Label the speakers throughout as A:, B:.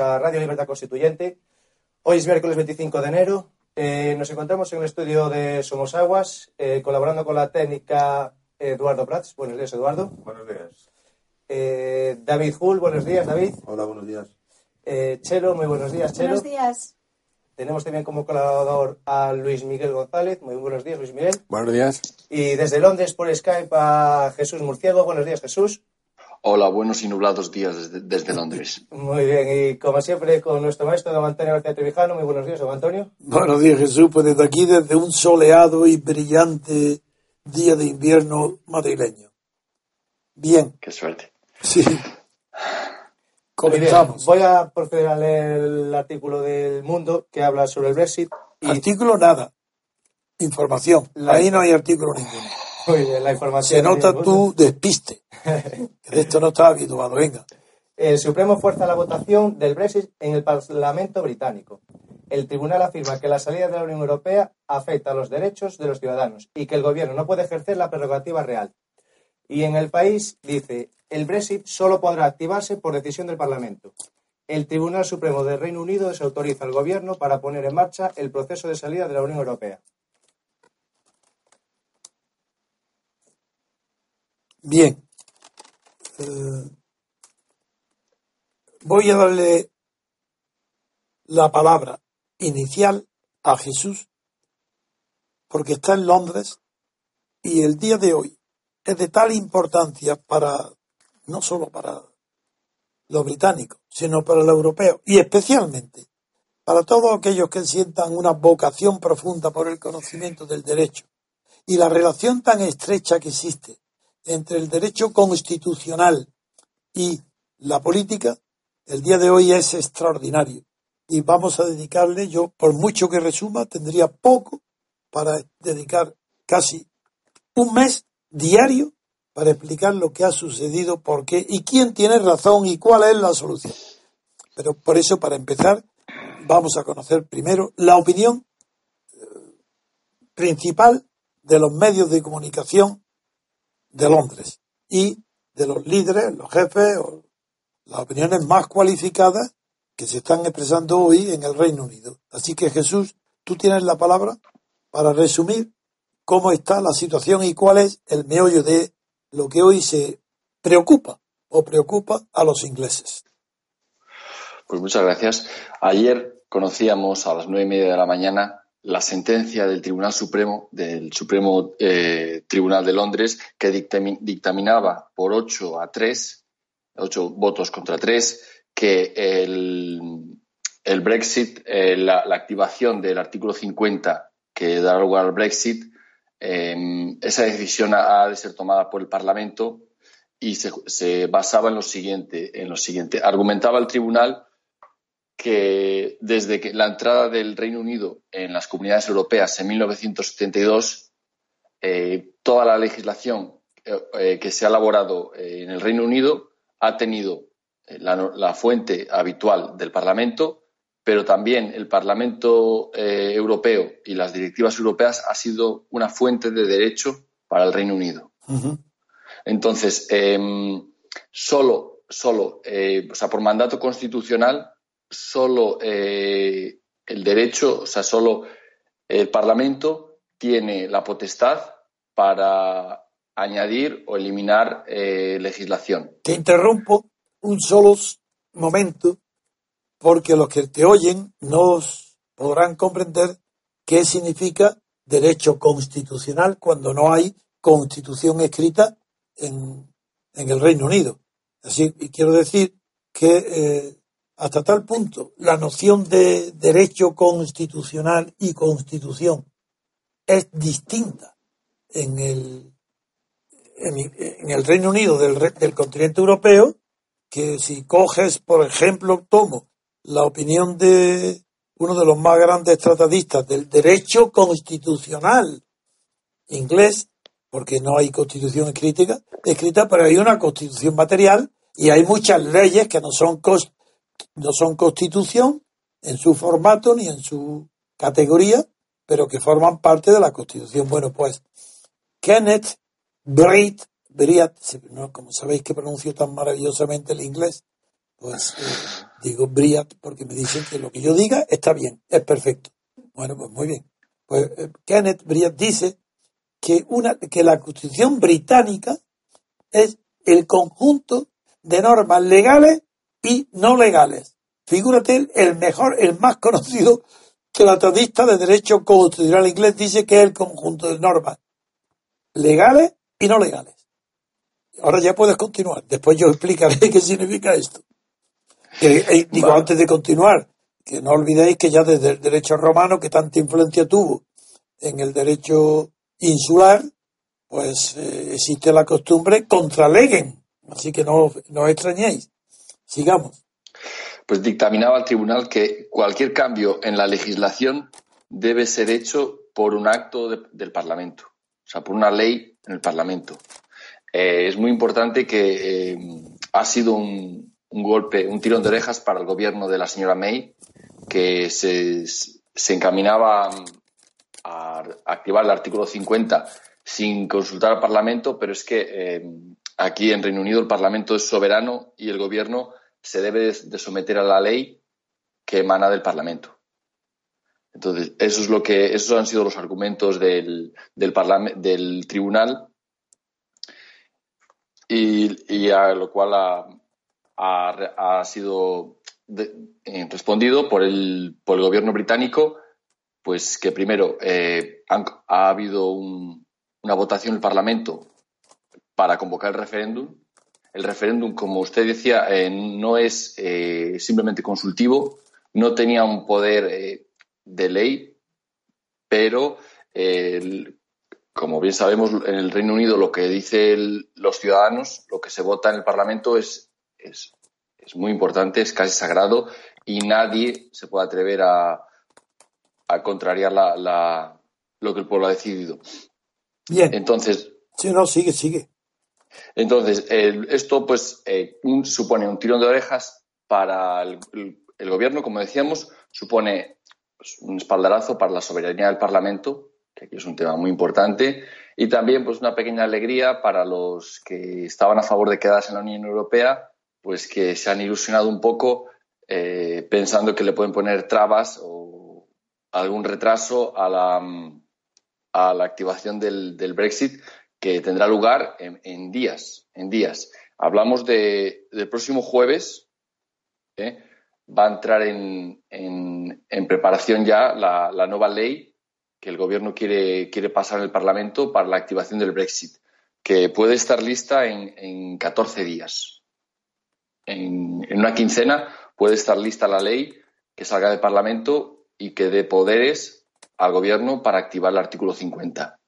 A: A Radio Libertad Constituyente. Hoy es miércoles 25 de enero, Eh, nos encontramos en el estudio de Somos Aguas, eh, colaborando con la técnica Eduardo Prats. Buenos días Eduardo.
B: Buenos días.
A: Eh, David Hull, buenos días David.
B: Hola, buenos días.
A: Eh, Chelo, muy buenos días Chelo.
C: Buenos días.
A: Tenemos también como colaborador a Luis Miguel González. Muy buenos días Luis Miguel.
B: Buenos días.
A: Y desde Londres por Skype a Jesús Murciego. Buenos días Jesús.
D: Hola, buenos y nublados días desde, desde Londres.
A: Muy bien, y como siempre con nuestro maestro don Antonio García Trevijano. Muy buenos días don Antonio.
E: Buenos días, Jesús. Pues desde aquí, desde un soleado y brillante día de invierno madrileño. Bien,
D: Qué suerte.
E: sí. Comenzamos.
A: Voy a proceder a leer el artículo del Mundo que habla sobre el Brexit. Y
E: Artículo nada. Información.
A: La-
E: Ahí no hay artículo ninguno.
A: Muy bien, la información.
E: Se nota tu despiste. De esto no estás habituado. Venga.
A: El Supremo fuerza la votación del Brexit en el Parlamento británico. El tribunal afirma que la salida de la Unión Europea afecta a los derechos de los ciudadanos y que el gobierno no puede ejercer la prerrogativa real. Y en el país dice, el Brexit solo podrá activarse por decisión del Parlamento. El Tribunal Supremo del Reino Unido desautoriza al gobierno para poner en marcha el proceso de salida de la Unión Europea.
E: Bien. Eh, voy a darle la palabra inicial a Jesús porque está en Londres y el día de hoy es de tal importancia para, no solo para los británicos, sino para los europeos y especialmente para todos aquellos que sientan una vocación profunda por el conocimiento del derecho y la relación tan estrecha que existe entre el derecho constitucional y la política, el día de hoy es extraordinario. Y vamos a dedicarle, yo, por mucho que resuma, tendría poco para dedicar casi un mes diario para explicar lo que ha sucedido, por qué y quién tiene razón y cuál es la solución. Pero por eso, para empezar, vamos a conocer primero la opinión eh, principal de los medios de comunicación de Londres y de los líderes, los jefes, o las opiniones más cualificadas que se están expresando hoy en el Reino Unido. Así que Jesús, tú tienes la palabra para resumir cómo está la situación y cuál es el meollo de lo que hoy se preocupa o preocupa a los ingleses.
D: Pues muchas gracias. Ayer conocíamos a las nueve y media de la mañana la sentencia del Tribunal Supremo, del Supremo eh, Tribunal de Londres, que dictami- dictaminaba por ocho a tres, ocho votos contra tres, que el, el Brexit, eh, la, la activación del artículo 50 que da lugar al Brexit, eh, esa decisión ha, ha de ser tomada por el Parlamento y se, se basaba en lo siguiente, en lo siguiente. Argumentaba el tribunal que desde que la entrada del Reino Unido en las comunidades europeas en 1972, eh, toda la legislación eh, eh, que se ha elaborado eh, en el Reino Unido ha tenido la, la fuente habitual del Parlamento, pero también el Parlamento Europeo y las directivas europeas ha sido una fuente de derecho para el Reino Unido. Entonces, eh, solo, solo, o sea, por mandato constitucional, solo eh, el derecho, o sea, solo el Parlamento tiene la potestad para añadir o eliminar eh, legislación.
E: Te interrumpo un solo momento porque los que te oyen no podrán comprender qué significa derecho constitucional cuando no hay constitución escrita en, en el Reino Unido. Así, y quiero decir que eh, hasta tal punto la noción de derecho constitucional y constitución es distinta en el, en, el Reino Unido del, del continente europeo que si coges, por ejemplo, tomo la opinión de uno de los más grandes tratadistas del derecho constitucional inglés, porque no hay constitución escrita, escrita, pero hay una constitución material y hay muchas leyes que no son, no son constitución en su formato ni en su categoría, pero que forman parte de la constitución. Bueno, pues Kenneth Bright, Briat, como sabéis que pronuncio tan maravillosamente el inglés, pues eh, digo Briat porque me dicen que lo que yo diga está bien, es perfecto. Bueno, pues muy bien. Pues eh, Kenneth Briat dice que, una, que la Constitución británica es el conjunto de normas legales y no legales. Figúrate, el mejor, el más conocido tratadista de derecho constitucional inglés dice que es el conjunto de normas legales y no legales. Ahora ya puedes continuar. Después yo explicaré qué significa esto. Eh, digo, antes de continuar, que no olvidéis que ya desde el derecho romano, que tanta influencia tuvo en el derecho insular, pues eh, existe la costumbre contraleguen. Así que no, no os extrañéis. Sigamos.
D: Pues dictaminaba el tribunal que cualquier cambio en la legislación debe ser hecho por un acto del Parlamento, o sea, por una ley en el Parlamento. Eh, es muy importante que ha sido un, golpe, un tirón de orejas para el gobierno de la señora May, que se, encaminaba a activar el artículo 50 sin consultar al Parlamento, pero es que eh, aquí en Reino Unido el Parlamento es soberano y el gobierno se debe de someter a la ley que emana del Parlamento. Entonces, eso es lo que, esos han sido los argumentos del, del, del tribunal y, a lo cual ha, ha, sido eh, respondido por el, por el gobierno británico, pues que primero eh, ha habido una votación en el Parlamento para convocar el referéndum. El referéndum, como usted decía, eh, no es simplemente consultivo, no tenía un poder de ley, pero como bien sabemos, en el Reino Unido lo que dicen los ciudadanos, lo que se vota en el Parlamento es es, muy importante, es casi sagrado y nadie se puede atrever a, a contrariar la, lo que el pueblo ha decidido.
E: Bien.
D: Entonces.
E: Sí, no, sigue, sigue.
D: Entonces, esto pues eh, supone un tirón de orejas para el, gobierno, como decíamos, supone pues, un espaldarazo para la soberanía del Parlamento, que aquí es un tema muy importante, y también pues una pequeña alegría para los que estaban a favor de quedarse en la Unión Europea pues que se han ilusionado un poco eh, pensando que le pueden poner trabas o algún retraso a la, a la activación del, Brexit que tendrá lugar en, días, en días. Hablamos de, del próximo jueves, ¿eh? va a entrar en, en, preparación ya la, nueva ley que el gobierno quiere, quiere pasar en el Parlamento para la activación del Brexit, que puede estar lista en, en 14 días en, una quincena puede estar lista la ley que salga del Parlamento y que dé poderes al Gobierno para activar el artículo 50.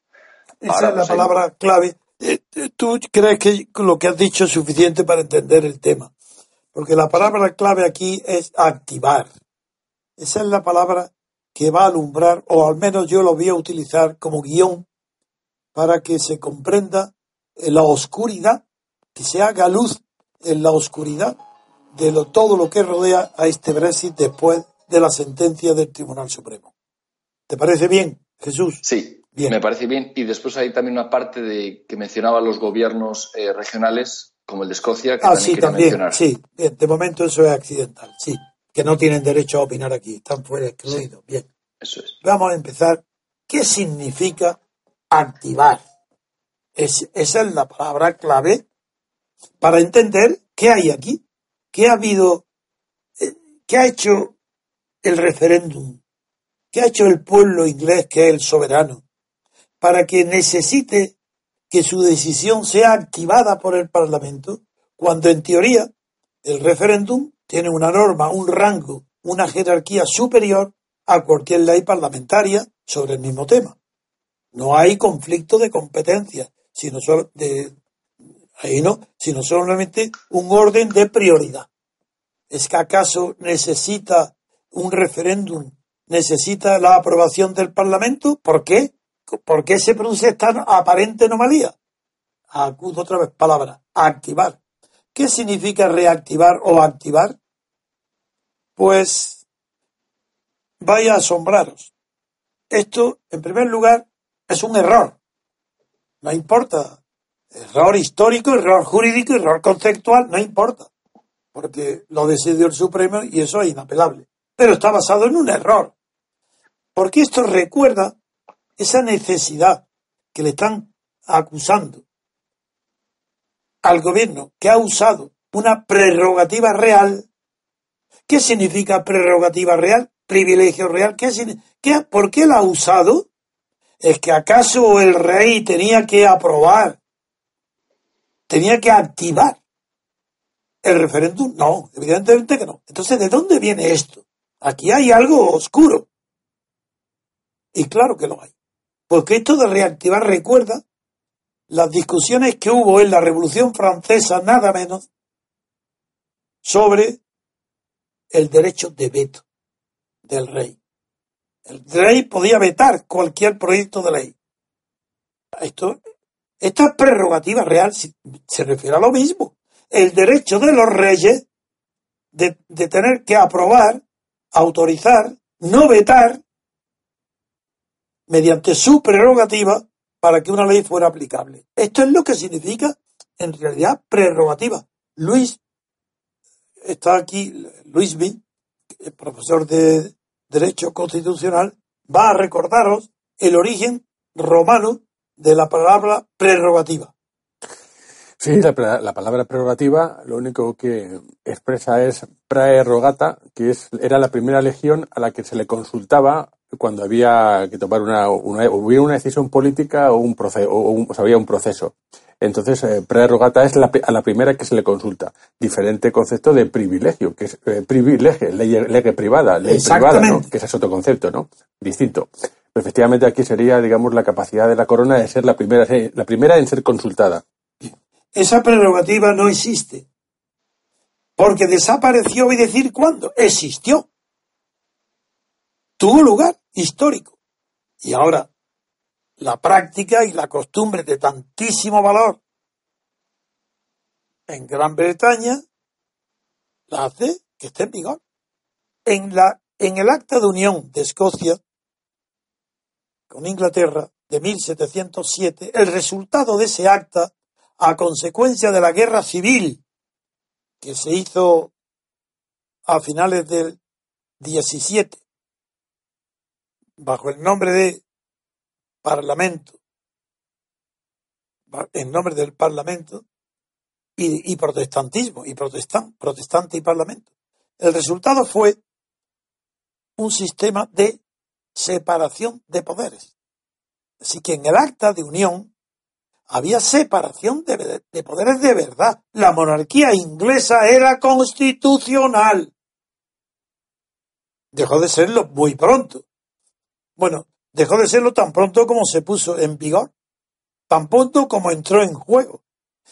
E: Esa es la pues, palabra clave. Eh, eh, ¿Tú crees que lo que has dicho es suficiente para entender el tema? Porque la palabra clave aquí es activar. Esa es la palabra que va a alumbrar, o al menos yo lo voy a utilizar como guion para que se comprenda la oscuridad, que se haga luz en la oscuridad de lo, todo lo que rodea a este Brexit después de la sentencia del Tribunal Supremo. ¿Te parece bien, Jesús?
D: Sí, bien. me parece bien. Y después hay también una parte de que mencionaba los gobiernos eh, regionales, como el de Escocia, que
E: ah,
D: también
E: sí, también, Sí, de momento eso es accidental, sí, que no tienen derecho a opinar aquí, están fuera excluidos. Bien.
D: Eso es.
E: Vamos a empezar. ¿Qué significa activar? esa es la palabra clave para entender qué hay aquí, qué ha habido, eh, ¿qué ha hecho el referéndum? ¿Qué ha hecho el pueblo inglés, que es el soberano, para que necesite que su decisión sea activada por el Parlamento, cuando en teoría el referéndum tiene una norma, un rango, una jerarquía superior a cualquier ley parlamentaria sobre el mismo tema. No hay conflicto de competencia, sino solo de, ahí no, sino solamente un orden de prioridad. ¿Es que acaso necesita un referéndum, necesita la aprobación del Parlamento? ¿Por qué? ¿Por qué se produce esta aparente anomalía? Acudo otra vez, palabra, activar. ¿Qué significa reactivar o activar? Pues vaya a asombraros. Esto, en primer lugar, es un error. No importa. Error histórico, error jurídico, error conceptual, no importa. Porque lo decidió el Supremo y eso es inapelable. Pero está basado en un error. Porque esto recuerda esa necesidad que le están acusando al gobierno que ha usado una prerrogativa real. ¿Qué significa prerrogativa real? Privilegio real. ¿Qué, qué, ¿Por qué la ha usado? ¿Es que acaso el rey tenía que aprobar, tenía que activar el referéndum? No, evidentemente que no. Entonces, ¿de dónde viene esto? Aquí hay algo oscuro. Y claro que lo hay. Porque esto de reactivar recuerda las discusiones que hubo en la Revolución Francesa, nada menos, sobre el derecho de veto del rey. El rey podía vetar cualquier proyecto de ley. Esta prerrogativa real se refiere a lo mismo. El derecho de los reyes de tener que aprobar, autorizar, no vetar, mediante su prerrogativa, para que una ley fuera aplicable. Esto es lo que significa, en realidad, prerrogativa. Luis, está aquí, Luis B., profesor de Derecho Constitucional, va a recordaros el origen romano de la palabra prerrogativa.
B: Sí, la, palabra prerrogativa lo único que expresa es prerrogata, que es, era la primera legión a la que se le consultaba cuando había que tomar una, una hubiera una decisión política o un proceso, o, había un proceso. Entonces, eh, prerrogata es la, a la primera que se le consulta. Diferente concepto de privilegio, que es eh, privilegio, ley, ley privada, ley privada, ¿no? que ese es otro concepto, ¿no? Distinto. efectivamente aquí sería, digamos, la capacidad de la corona de ser la primera, la primera en ser consultada.
E: Esa prerrogativa no existe. Porque desapareció y decir cuándo. Existió. Tuvo lugar histórico. Y ahora, la práctica y la costumbre de tantísimo valor en Gran Bretaña la hace que esté en vigor. En, la, en el acta de unión de Escocia con Inglaterra de 1707, el resultado de ese acta, a consecuencia de la guerra civil que se hizo a finales del 17 bajo el nombre de Parlamento, en nombre del Parlamento y, protestantismo, y protestan, protestante y Parlamento. El resultado fue un sistema de separación de poderes. Así que en el acta de unión había separación de, de, poderes de verdad. La monarquía inglesa era constitucional. Dejó de serlo muy pronto. Bueno, dejó de serlo tan pronto como se puso en vigor, tan pronto como entró en juego.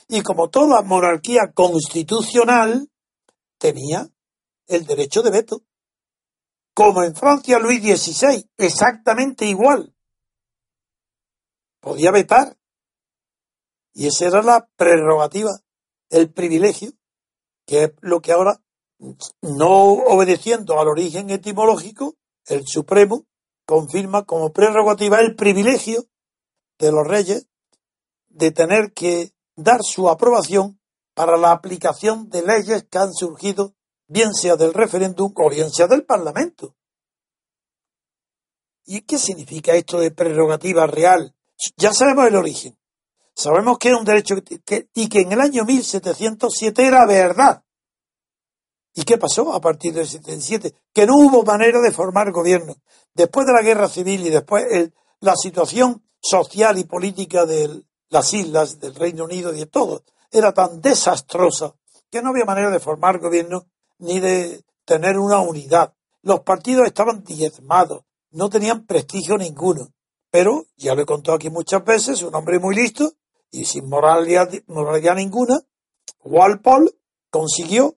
E: Y como toda monarquía constitucional, tenía el derecho de veto. Como en Francia Luis XVI, exactamente igual. Podía vetar. Y esa era la prerrogativa, el privilegio, que es lo que ahora, no obedeciendo al origen etimológico, el Supremo confirma como prerrogativa el privilegio de los reyes de tener que dar su aprobación para la aplicación de leyes que han surgido, bien sea del referéndum o bien sea del Parlamento. ¿Y qué significa esto de prerrogativa real? Ya sabemos el origen. Sabemos que es un derecho y que en el año 1707 era verdad. ¿Y qué pasó a partir del 77? Que no hubo manera de formar gobierno. Después de la guerra civil y después la situación social y política de las islas, del Reino Unido y de todo, era tan desastrosa que no había manera de formar gobierno ni de tener una unidad. Los partidos estaban diezmados, no tenían prestigio ninguno. Pero, ya lo he contado aquí muchas veces, un hombre muy listo y sin moralidad, moralidad ninguna, Walpole consiguió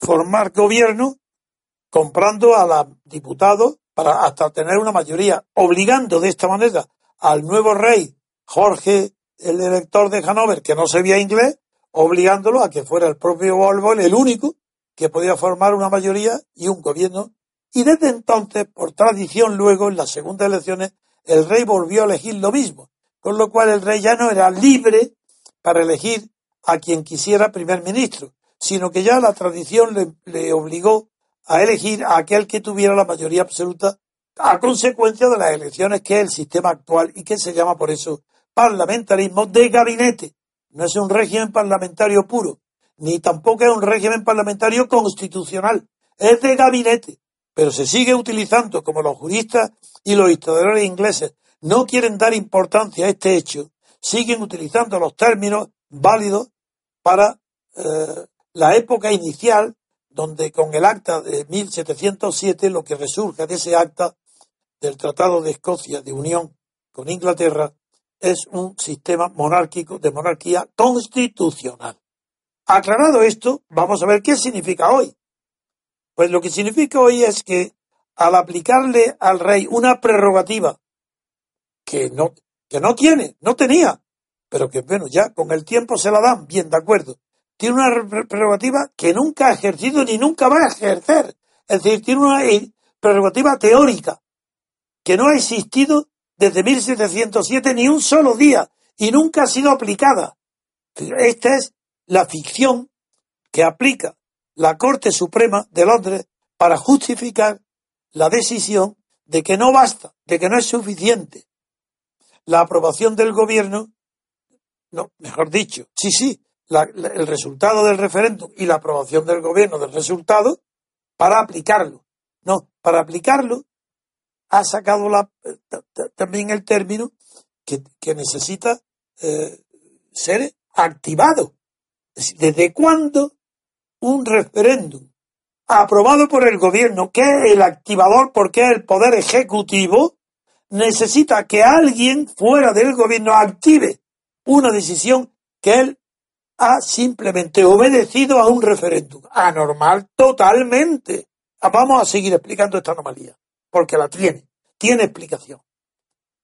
E: formar gobierno comprando a los diputados para hasta tener una mayoría, obligando de esta manera al nuevo rey Jorge, el elector de Hanover, que no sabía inglés, obligándolo a que fuera el propio Walpole el único que podía formar una mayoría y un gobierno. Y desde entonces, por tradición, luego en las segundas elecciones, el rey volvió a elegir lo mismo, con lo cual el rey ya no era libre para elegir a quien quisiera primer ministro, sino que ya la tradición le, obligó a elegir a aquel que tuviera la mayoría absoluta a consecuencia de las elecciones que es el sistema actual y que se llama por eso parlamentarismo de gabinete. No es un régimen parlamentario puro, ni tampoco es un régimen parlamentario constitucional, es de gabinete, pero se sigue utilizando como los juristas y los historiadores ingleses no quieren dar importancia a este hecho, siguen utilizando los términos válidos para eh, la época inicial, donde con el acta de 1707, lo que resurge de ese acta del Tratado de Escocia de unión con Inglaterra, es un sistema monárquico de monarquía constitucional. Aclarado esto, vamos a ver qué significa hoy. Pues lo que significa hoy es que al aplicarle al rey una prerrogativa que no, que no tiene, no tenía, pero que bueno, ya con el tiempo se la dan, bien, de acuerdo. Tiene una prerrogativa que nunca ha ejercido ni nunca va a ejercer. Es decir, tiene una eh, prerrogativa teórica que no ha existido desde 1707 ni un solo día y nunca ha sido aplicada. Esta es la ficción que aplica la Corte Suprema de Londres para justificar la decisión de que no basta, de que no es suficiente la aprobación del gobierno no, mejor dicho, sí, sí, el resultado del referéndum y la aprobación del gobierno del resultado para aplicarlo. No, para aplicarlo ha sacado la, también el término que, necesita eh, ser activado. ¿Desde cuándo un referéndum aprobado por el gobierno, que es el activador porque es el poder ejecutivo, necesita que alguien fuera del gobierno active una decisión que él ha simplemente obedecido a un referéndum. Anormal totalmente. Vamos a seguir explicando esta anomalía, porque la tiene, tiene explicación.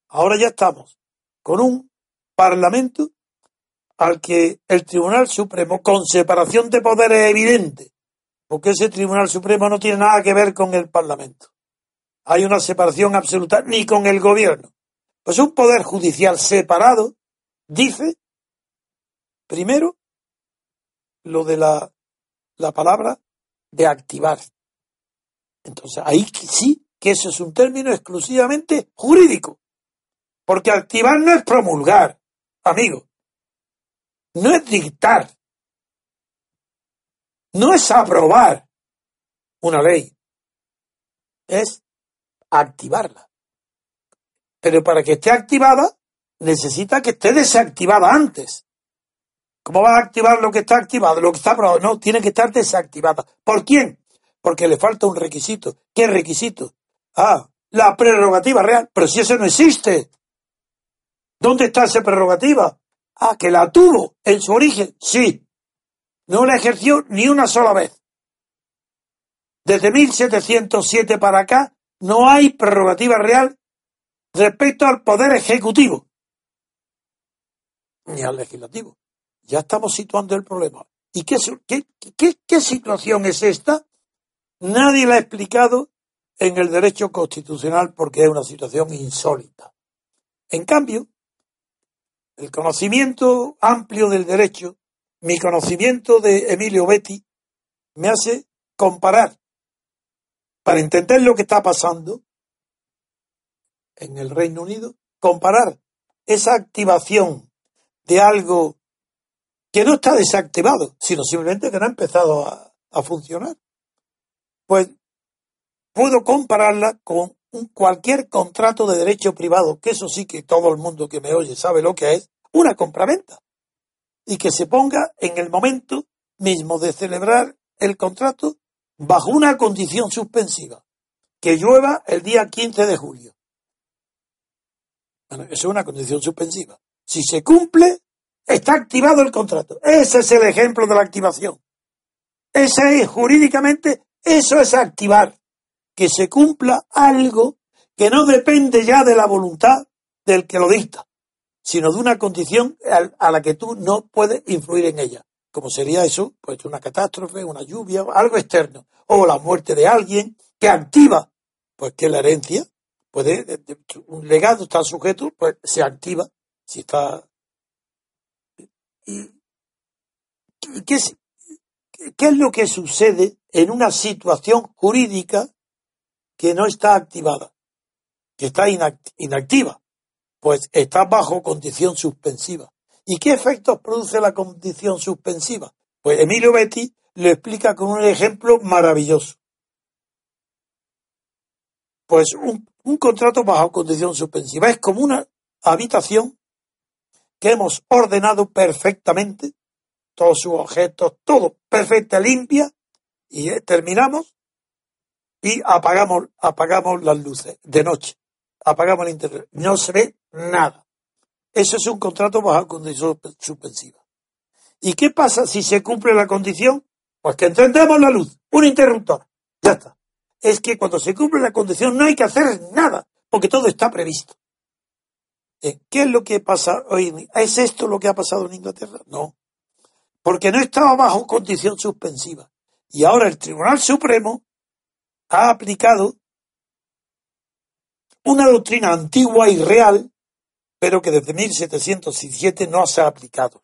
E: Ahora ya estamos con un parlamento al que el Tribunal Supremo, con separación de poderes evidente, porque ese Tribunal Supremo no tiene nada que ver con el Parlamento. Hay una separación absoluta, ni con el gobierno. Pues un poder judicial separado dice, primero, lo de la, la palabra de activar. Entonces, ahí sí que eso es un término exclusivamente jurídico. Porque activar no es promulgar, amigo. No es dictar. No es aprobar una ley. Es activarla. Pero para que esté activada, necesita que esté desactivada antes. ¿Cómo va a activar lo que está activado? Lo que está aprobado. No, tiene que estar desactivada. ¿Por quién? Porque le falta un requisito. ¿Qué requisito? Ah, la prerrogativa real. Pero si eso no existe. ¿Dónde está esa prerrogativa? Ah, que la tuvo en su origen. Sí. No la ejerció ni una sola vez. Desde 1707 para acá no hay prerrogativa real respecto al poder ejecutivo ni al legislativo. Ya estamos situando el problema. ¿Y qué, situación es esta? Nadie la ha explicado en el derecho constitucional porque es una situación insólita. En cambio, el conocimiento amplio del derecho, mi conocimiento de Emilio Betti, me hace comparar, para entender lo que está pasando en el Reino Unido, comparar esa activación de algo que no está desactivado, sino simplemente que no ha empezado a, funcionar. Pues puedo compararla con un, cualquier contrato de derecho privado, que eso sí que todo el mundo que me oye sabe lo que es, una compraventa. Y que se ponga en el momento mismo de celebrar el contrato bajo una condición suspensiva, que llueva el día 15 de julio. Bueno, eso es una condición suspensiva. Si se cumple, está activado el contrato. Ese es el ejemplo de la activación. Ese es, jurídicamente, eso es activar. Que se cumpla algo que no depende ya de la voluntad del que lo dicta, sino de una condición a la que tú no puedes influir en ella. Como sería eso, pues una catástrofe, una lluvia, algo externo, o la muerte de alguien que activa, pues que la herencia puede, un legado está sujeto, pues se activa, si está. ¿Y qué, es, lo que sucede en una situación jurídica que no está activada, que está inactiva? Pues está bajo condición suspensiva. ¿Y qué efectos produce la condición suspensiva? Pues Emilio Betti lo explica con un ejemplo maravilloso. Pues un contrato bajo condición suspensiva es como una habitación que hemos ordenado perfectamente, todos sus objetos, todo perfecta, limpia, y terminamos y apagamos, apagamos las luces de noche, apagamos el internet, no se ve nada. Eso es un contrato bajo condición suspensiva. ¿Y qué pasa si se cumple la condición? Pues que encendemos la luz, un interruptor, ya está es que cuando se cumple la condición no hay que hacer nada, porque todo está previsto. Eh, ¿Qué es lo que pasa hoy? ¿Es esto lo que ha pasado en Inglaterra? No. Porque no estaba bajo condición suspensiva. Y ahora el Tribunal Supremo ha aplicado una doctrina antigua y real, pero que desde 1717 no se ha aplicado,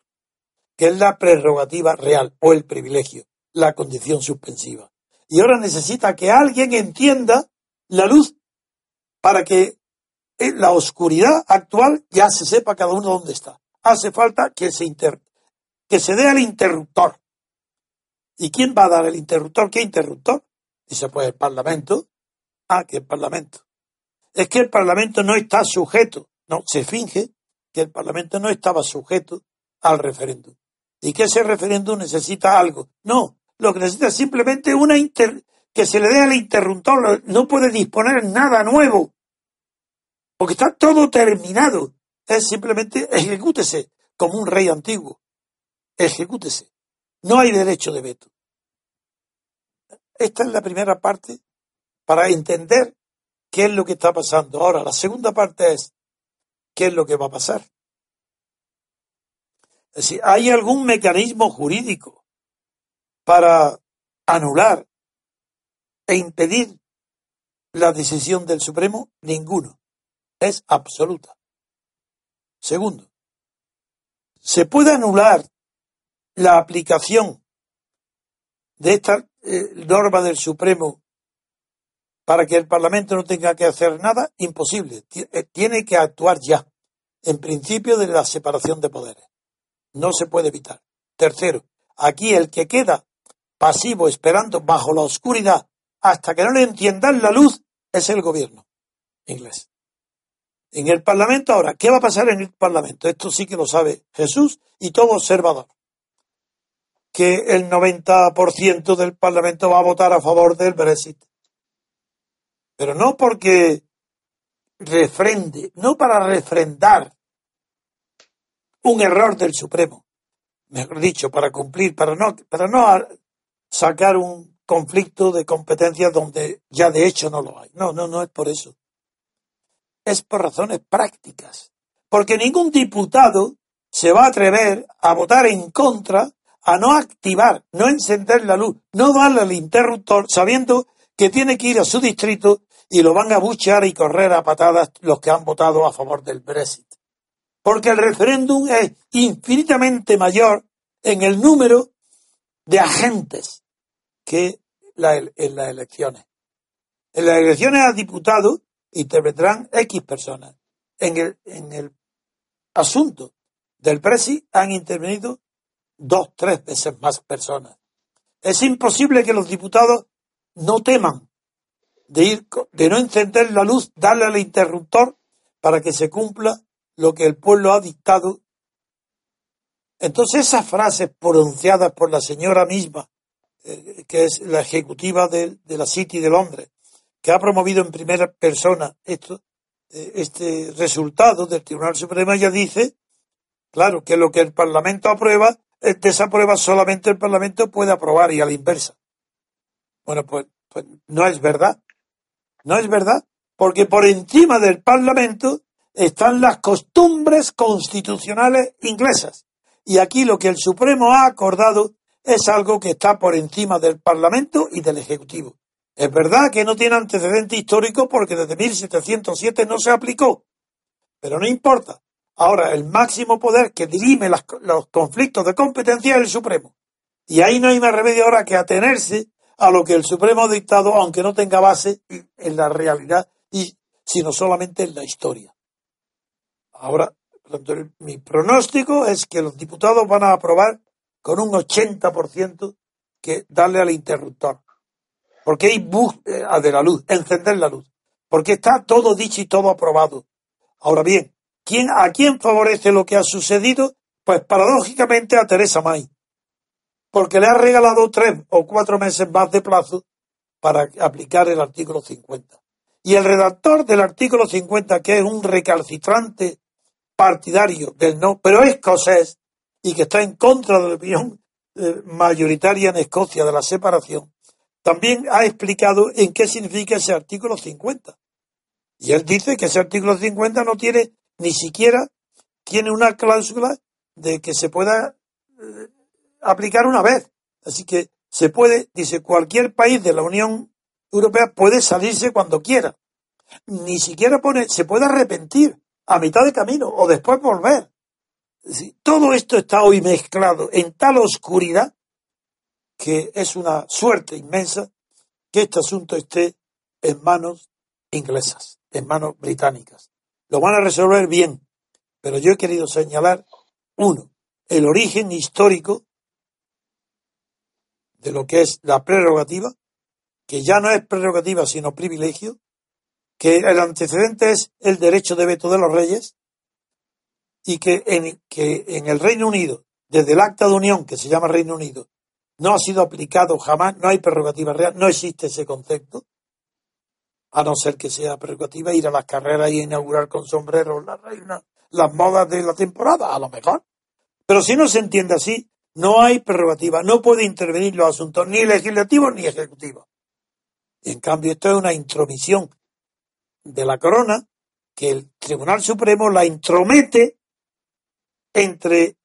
E: que es la prerrogativa real o el privilegio, la condición suspensiva y ahora necesita que alguien entienda la luz para que en la oscuridad actual ya se sepa cada uno dónde está. Hace falta que se, inter que se dé al interruptor. ¿Y quién va a dar el interruptor? ¿Qué interruptor? Dice, pues el Parlamento. Ah, que el Parlamento. Es que el Parlamento no está sujeto, no, se finge que el Parlamento no estaba sujeto al referéndum. Y que ese referéndum necesita algo. No, lo que necesita es simplemente una que se le dé al interruptor, no puede disponer nada nuevo, porque está todo terminado. Es simplemente ejecútese como un rey antiguo. Ejecútese. No hay derecho de veto. Esta es la primera parte para entender qué es lo que está pasando. Ahora, la segunda parte es qué es lo que va a pasar. Es decir, ¿hay algún mecanismo jurídico para anular e impedir la decisión del Supremo? Ninguno. Es absoluta. Segundo, ¿se puede anular la aplicación de esta eh, norma del Supremo para que el Parlamento no tenga que hacer nada? Imposible. Eh, tiene que actuar ya, en principio de la separación de poderes. No se puede evitar. Tercero, aquí el que queda pasivo esperando bajo la oscuridad hasta que no le entiendan la luz es el gobierno inglés. En el Parlamento ahora, ¿qué va a pasar en el Parlamento? Esto sí que lo sabe Jesús y todo observador. Que el 90% del Parlamento va a votar a favor del Brexit. Pero no porque refrende, no para refrendar un error del Supremo, mejor dicho, para cumplir, para no, para no sacar un conflicto de competencias donde ya de hecho no lo hay. No, no, no es por eso. Es por razones prácticas. Porque ningún diputado se va a atrever a votar en contra, a no activar, no encender la luz, no darle al interruptor, sabiendo que tiene que ir a su distrito y lo van a buchear y correr a patadas los que han votado a favor del Brexit. Porque el referéndum es infinitamente mayor en el número de agentes que en las elecciones. En las elecciones a diputados intervendrán X personas. En el, en el asunto del Brexit han intervenido dos, tres veces más personas. Es imposible que los diputados no teman de ir, de no encender la luz, darle al interruptor para que se cumpla lo que el pueblo ha dictado. Entonces esas frases pronunciadas por la señora misma, eh, que es la ejecutiva de, la City de Londres, que ha promovido en primera persona esto, eh, este resultado del Tribunal Supremo, ella dice, claro, que lo que el Parlamento aprueba, eh, desaprueba solamente el Parlamento puede aprobar y a la inversa. Bueno, pues, pues no es verdad. No es verdad, porque por encima del Parlamento están las costumbres constitucionales inglesas. Y aquí lo que el Supremo ha acordado es algo que está por encima del Parlamento y del Ejecutivo. Es verdad que no tiene antecedente histórico porque desde 1707 no se aplicó, pero no importa. Ahora, el máximo poder que dirime los conflictos de competencia es el Supremo. Y ahí no hay más remedio ahora que atenerse a lo que el Supremo ha dictado, aunque no tenga base en la realidad, y, sino solamente en la historia. Ahora, mi pronóstico es que los diputados van a aprobar con un 80% que darle al interruptor. Porque hay bus de la luz, encender la luz. Porque está todo dicho y todo aprobado. Ahora bien, ¿quién, ¿a quién favorece lo que ha sucedido? Pues paradójicamente a Teresa May. Porque le ha regalado tres o cuatro meses más de plazo para aplicar el artículo 50. Y el redactor del artículo 50, que es un recalcitrante partidario del no, pero escocés, y que está en contra de la opinión eh, mayoritaria en Escocia de la separación, también ha explicado en qué significa ese artículo 50. Y él dice que ese artículo 50 no tiene ni siquiera tiene una cláusula de que se pueda eh, aplicar una vez. Así que se puede, dice, cualquier país de la Unión Europea puede salirse cuando quiera. Ni siquiera pone, se puede arrepentir a mitad de camino o después volver. Todo esto está hoy mezclado en tal oscuridad que es una suerte inmensa que este asunto esté en manos inglesas, en manos británicas. Lo van a resolver bien, pero yo he querido señalar, uno, el origen histórico de lo que es la prerrogativa, que ya no es prerrogativa sino privilegio, que el antecedente es el derecho de veto de los reyes, y que en, que en el Reino Unido, desde el acta de unión que se llama Reino Unido, no ha sido aplicado jamás, no hay prerrogativa real, no existe ese concepto, a no ser que sea prerrogativa ir a las carreras y inaugurar con sombreros la reina, las modas de la temporada, a lo mejor. Pero si no se entiende así, no hay prerrogativa, no puede intervenir los asuntos ni legislativos ni ejecutivos. En cambio, esto es una intromisión de la corona que el Tribunal Supremo la intromete entre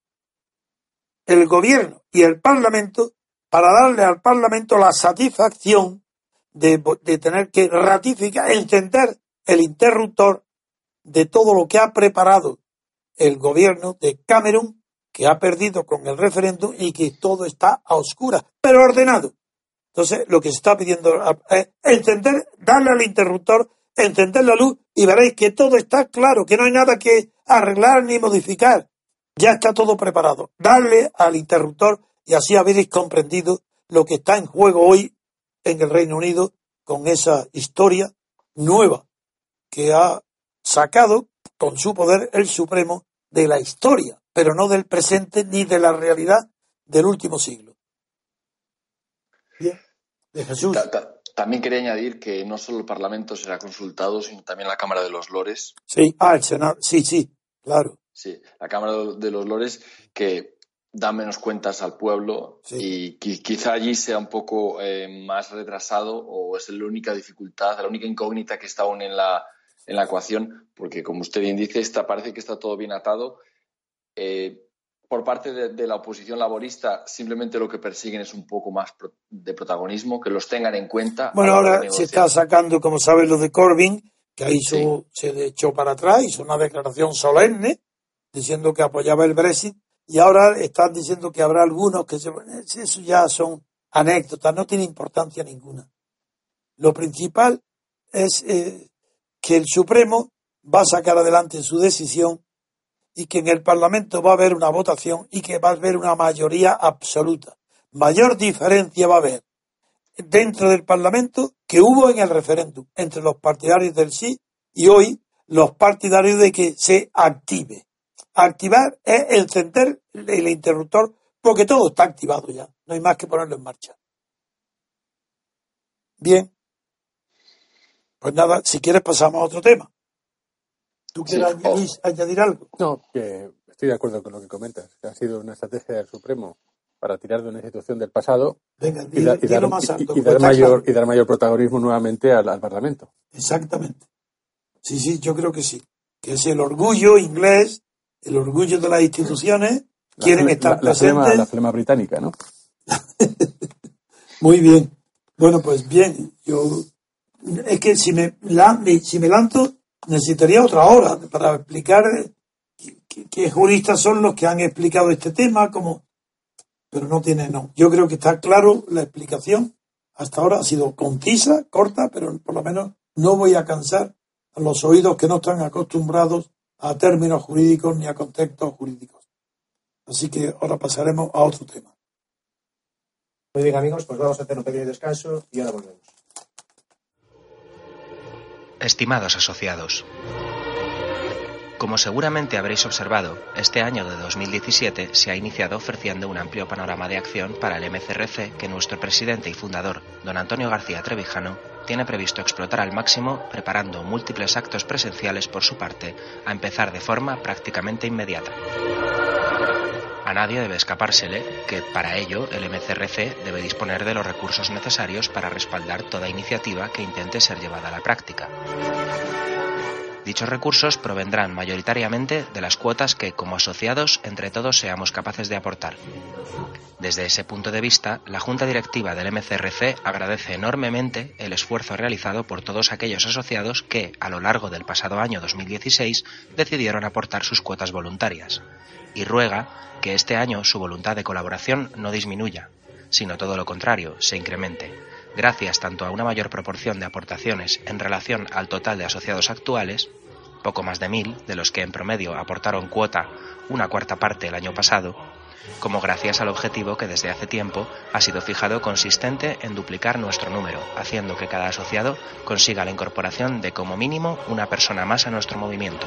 E: el gobierno y el Parlamento para darle al Parlamento la satisfacción de, tener que ratificar, encender el interruptor de todo lo que ha preparado el gobierno de Camerún, que ha perdido con el referéndum y que todo está a oscuras, pero ordenado. Entonces, lo que se está pidiendo es encender, darle al interruptor, encender la luz y veréis que todo está claro, que no hay nada que arreglar ni modificar. Ya está todo preparado. Darle al interruptor y así habéis comprendido lo que está en juego hoy en el Reino Unido con esa historia nueva que ha sacado con su poder el Supremo de la historia, pero no del presente ni de la realidad del último siglo.
D: Bien, de Jesús. También quería añadir que no solo el Parlamento será consultado, sino también la Cámara de los Lores.
E: Sí, ah, el Senado, sí, sí, claro.
D: Sí, la Cámara de los Lores que da menos cuentas al pueblo y quizá allí sea un poco eh, más retrasado o es la única dificultad, la única incógnita que está aún en la, en la ecuación, porque como usted bien dice, está, parece que está todo bien atado. Eh, por parte de, la oposición laborista, simplemente lo que persiguen es un poco más de protagonismo, que los tengan en cuenta.
E: Bueno, ahora se está sacando, como sabes, lo de Corbyn, que ahí se echó para atrás, hizo una declaración solemne diciendo que apoyaba el Brexit y ahora están diciendo que habrá algunos que se, eso ya son anécdotas, no tiene importancia ninguna. Lo principal es eh, que el Supremo va a sacar adelante su decisión y que en el Parlamento va a haber una votación y que va a haber una mayoría absoluta. mayor diferencia va a haber dentro del Parlamento que hubo en el referéndum entre los partidarios del sí y hoy los partidarios de que se active. Activar es encender el interruptor porque todo está activado ya. No hay más que ponerlo en marcha. Bien. Pues nada, si quieres pasamos a otro tema. ¿Tú quieres
D: Sí.
E: añadir, añadir algo?
B: No, que estoy de acuerdo con lo que comentas, que ha sido una estrategia del Supremo para tirar de una institución del pasado
E: Venga,
B: y, dar,
E: más alto.
B: y mayor, y dar mayor protagonismo nuevamente al, al Parlamento.
E: Exactamente. Sí, sí, yo creo que sí. Que es el orgullo inglés, el orgullo de las instituciones,
B: La
E: quieren estar
B: la, la flema,
E: presentes.
B: la flema británica, ¿no?
E: Muy bien. Bueno, pues bien, yo es que si me, si me lanzo necesitaría otra hora para explicar qué, qué- qué juristas son los que han explicado este tema, como pero no tiene no. Yo creo que está claro la explicación. Hasta ahora ha sido concisa, corta, pero por lo menos no voy a cansar a los oídos que no están acostumbrados a términos jurídicos ni a contextos jurídicos. Así que ahora pasaremos a otro tema.
A: Muy bien, amigos, pues vamos a hacer un pequeño descanso y ahora volvemos.
F: Estimados asociados, como seguramente habréis observado, este año de 2017 se ha iniciado ofreciendo un amplio panorama de acción para el MCRC que nuestro presidente y fundador, don Antonio García Trevijano, tiene previsto explotar al máximo preparando múltiples actos presenciales por su parte, a empezar de forma prácticamente inmediata. A nadie debe escapársele que, para ello, el MCRC debe disponer de los recursos necesarios para respaldar toda iniciativa que intente ser llevada a la práctica. Dichos recursos provendrán mayoritariamente de las cuotas que, como asociados, entre todos seamos capaces de aportar. Desde ese punto de vista, la Junta Directiva del MCRC agradece enormemente el esfuerzo realizado por todos aquellos asociados que, a lo largo del pasado año 2016, decidieron aportar sus cuotas voluntarias, y ruega que este año su voluntad de colaboración no disminuya, sino todo lo contrario, se incremente, gracias tanto a una mayor proporción de aportaciones en relación al total de asociados actuales, poco más de mil, de los que en promedio aportaron cuota una cuarta parte el año pasado, como gracias al objetivo que desde hace tiempo ha sido fijado consistente en duplicar nuestro número, haciendo que cada asociado consiga la incorporación de como mínimo una persona más a nuestro movimiento.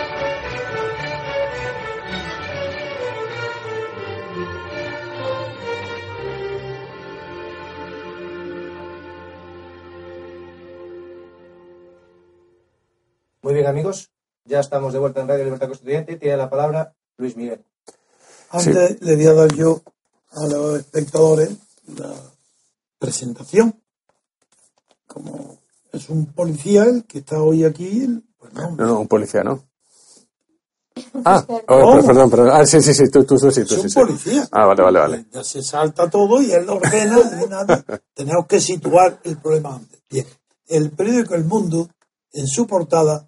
A: Muy bien, amigos, ya estamos de vuelta en Radio Libertad Constituyente. Tiene la palabra Luis Miguel.
E: Antes le voy a dar yo a los espectadores la presentación. Como es un policía el que está hoy aquí, pues no,
B: No, no, un policía, ¿no. Ah, oh, per- perdón, perdón. Ah, sí, sí, sí, tú, tú, tú, sí,
E: es
B: tú, sí,
E: un
B: sí.
E: policía.
B: Ah, vale, vale, vale.
E: Ya se salta todo y él ordena y nada. Tenemos que situar el problema antes. Bien, el periódico El Mundo, en su portada,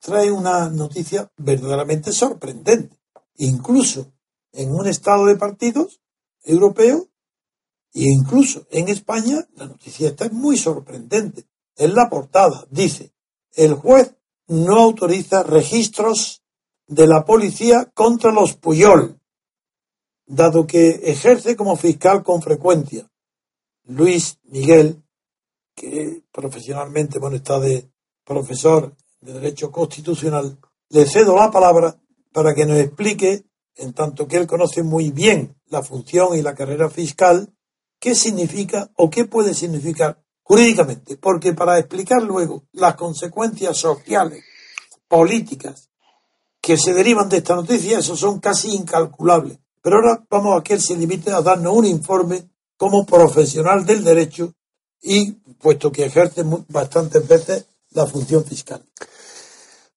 E: trae una noticia verdaderamente sorprendente. Incluso en un estado de partidos europeo e incluso en España, la noticia está muy sorprendente. En la portada dice, el juez no autoriza registros de la policía contra los Puyol, dado que ejerce como fiscal con frecuencia. Luis Miguel, que profesionalmente bueno, está de profesor de Derecho Constitucional, le cedo la palabra para que nos explique, en tanto que él conoce muy bien la función y la carrera fiscal, qué significa o qué puede significar jurídicamente, porque para explicar luego las consecuencias sociales, políticas, que se derivan de esta noticia, esos son casi incalculables. Pero ahora vamos a que él se limite a darnos un informe como profesional del derecho y puesto que ejerce bastantes veces la función fiscal.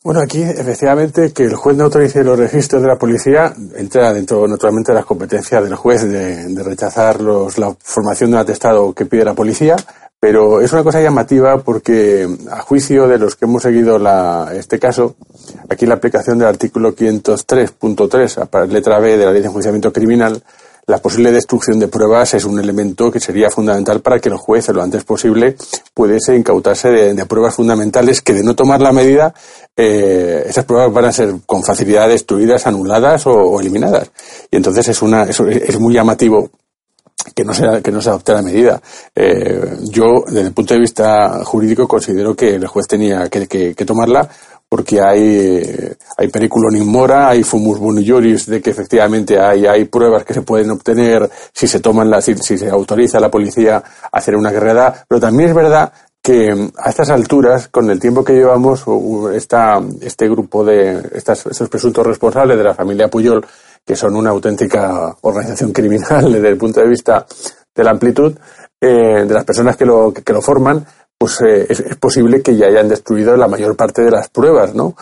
B: Bueno, aquí efectivamente que el juez no autorice los registros de la policía entra dentro naturalmente de las competencias del juez de, de rechazar los, la formación de un atestado que pide la policía, Pero es una cosa llamativa porque, a juicio de los que hemos seguido la, este caso, aquí la aplicación del artículo 503.3, letra B de la Ley de Enjuiciamiento Criminal, la posible destrucción de pruebas es un elemento que sería fundamental para que el juez, lo antes posible, pudiese incautarse de, pruebas fundamentales que, de no tomar la medida, eh, esas pruebas van a ser con facilidad destruidas, anuladas o, eliminadas. Y entonces es, una, es muy llamativo que no se, que no se adopte la medida. Eh, yo, desde el punto de vista jurídico, considero que el juez tenía que, que, tomarla porque hay, hay periculum in mora, hay fumus boni de que efectivamente hay, hay pruebas que se pueden obtener si se toman la, si, se autoriza la policía a hacer una guerrera, pero también es verdad que a estas alturas, con el tiempo que llevamos, esta, este grupo de estas, estos presuntos responsables de la familia Puyol que son una auténtica organización criminal desde el punto de vista de la amplitud eh, de las personas que lo, que, lo forman, pues eh, es, posible que ya hayan destruido la mayor parte de las pruebas, ¿no?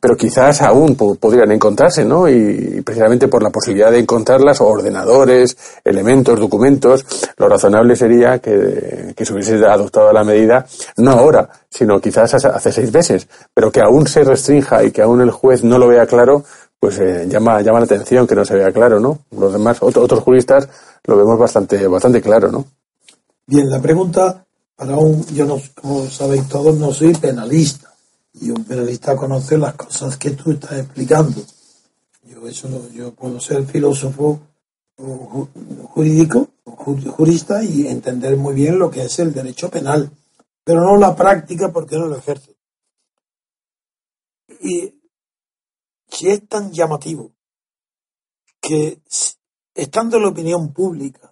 B: Pero quizás aún podrían encontrarse, ¿no? Y, precisamente por la posibilidad de encontrarlas, ordenadores, elementos, documentos, lo razonable sería que, que se hubiese adoptado la medida, no ahora, sino quizás hace seis meses, pero que aún se restrinja y que aún el juez no lo vea claro, pues eh, llama, llama la atención que no se vea claro, ¿no? Los demás, otros juristas lo vemos bastante, bastante claro, ¿no?
E: Bien, la pregunta para un, yo no, como sabéis todos, no soy penalista y un penalista conoce las cosas que tú estás explicando. Yo eso yo puedo ser filósofo jurídico, jurista y entender muy bien lo que es el derecho penal, pero no la práctica porque no lo ejerzo. Y si es tan llamativo que estando en la opinión pública,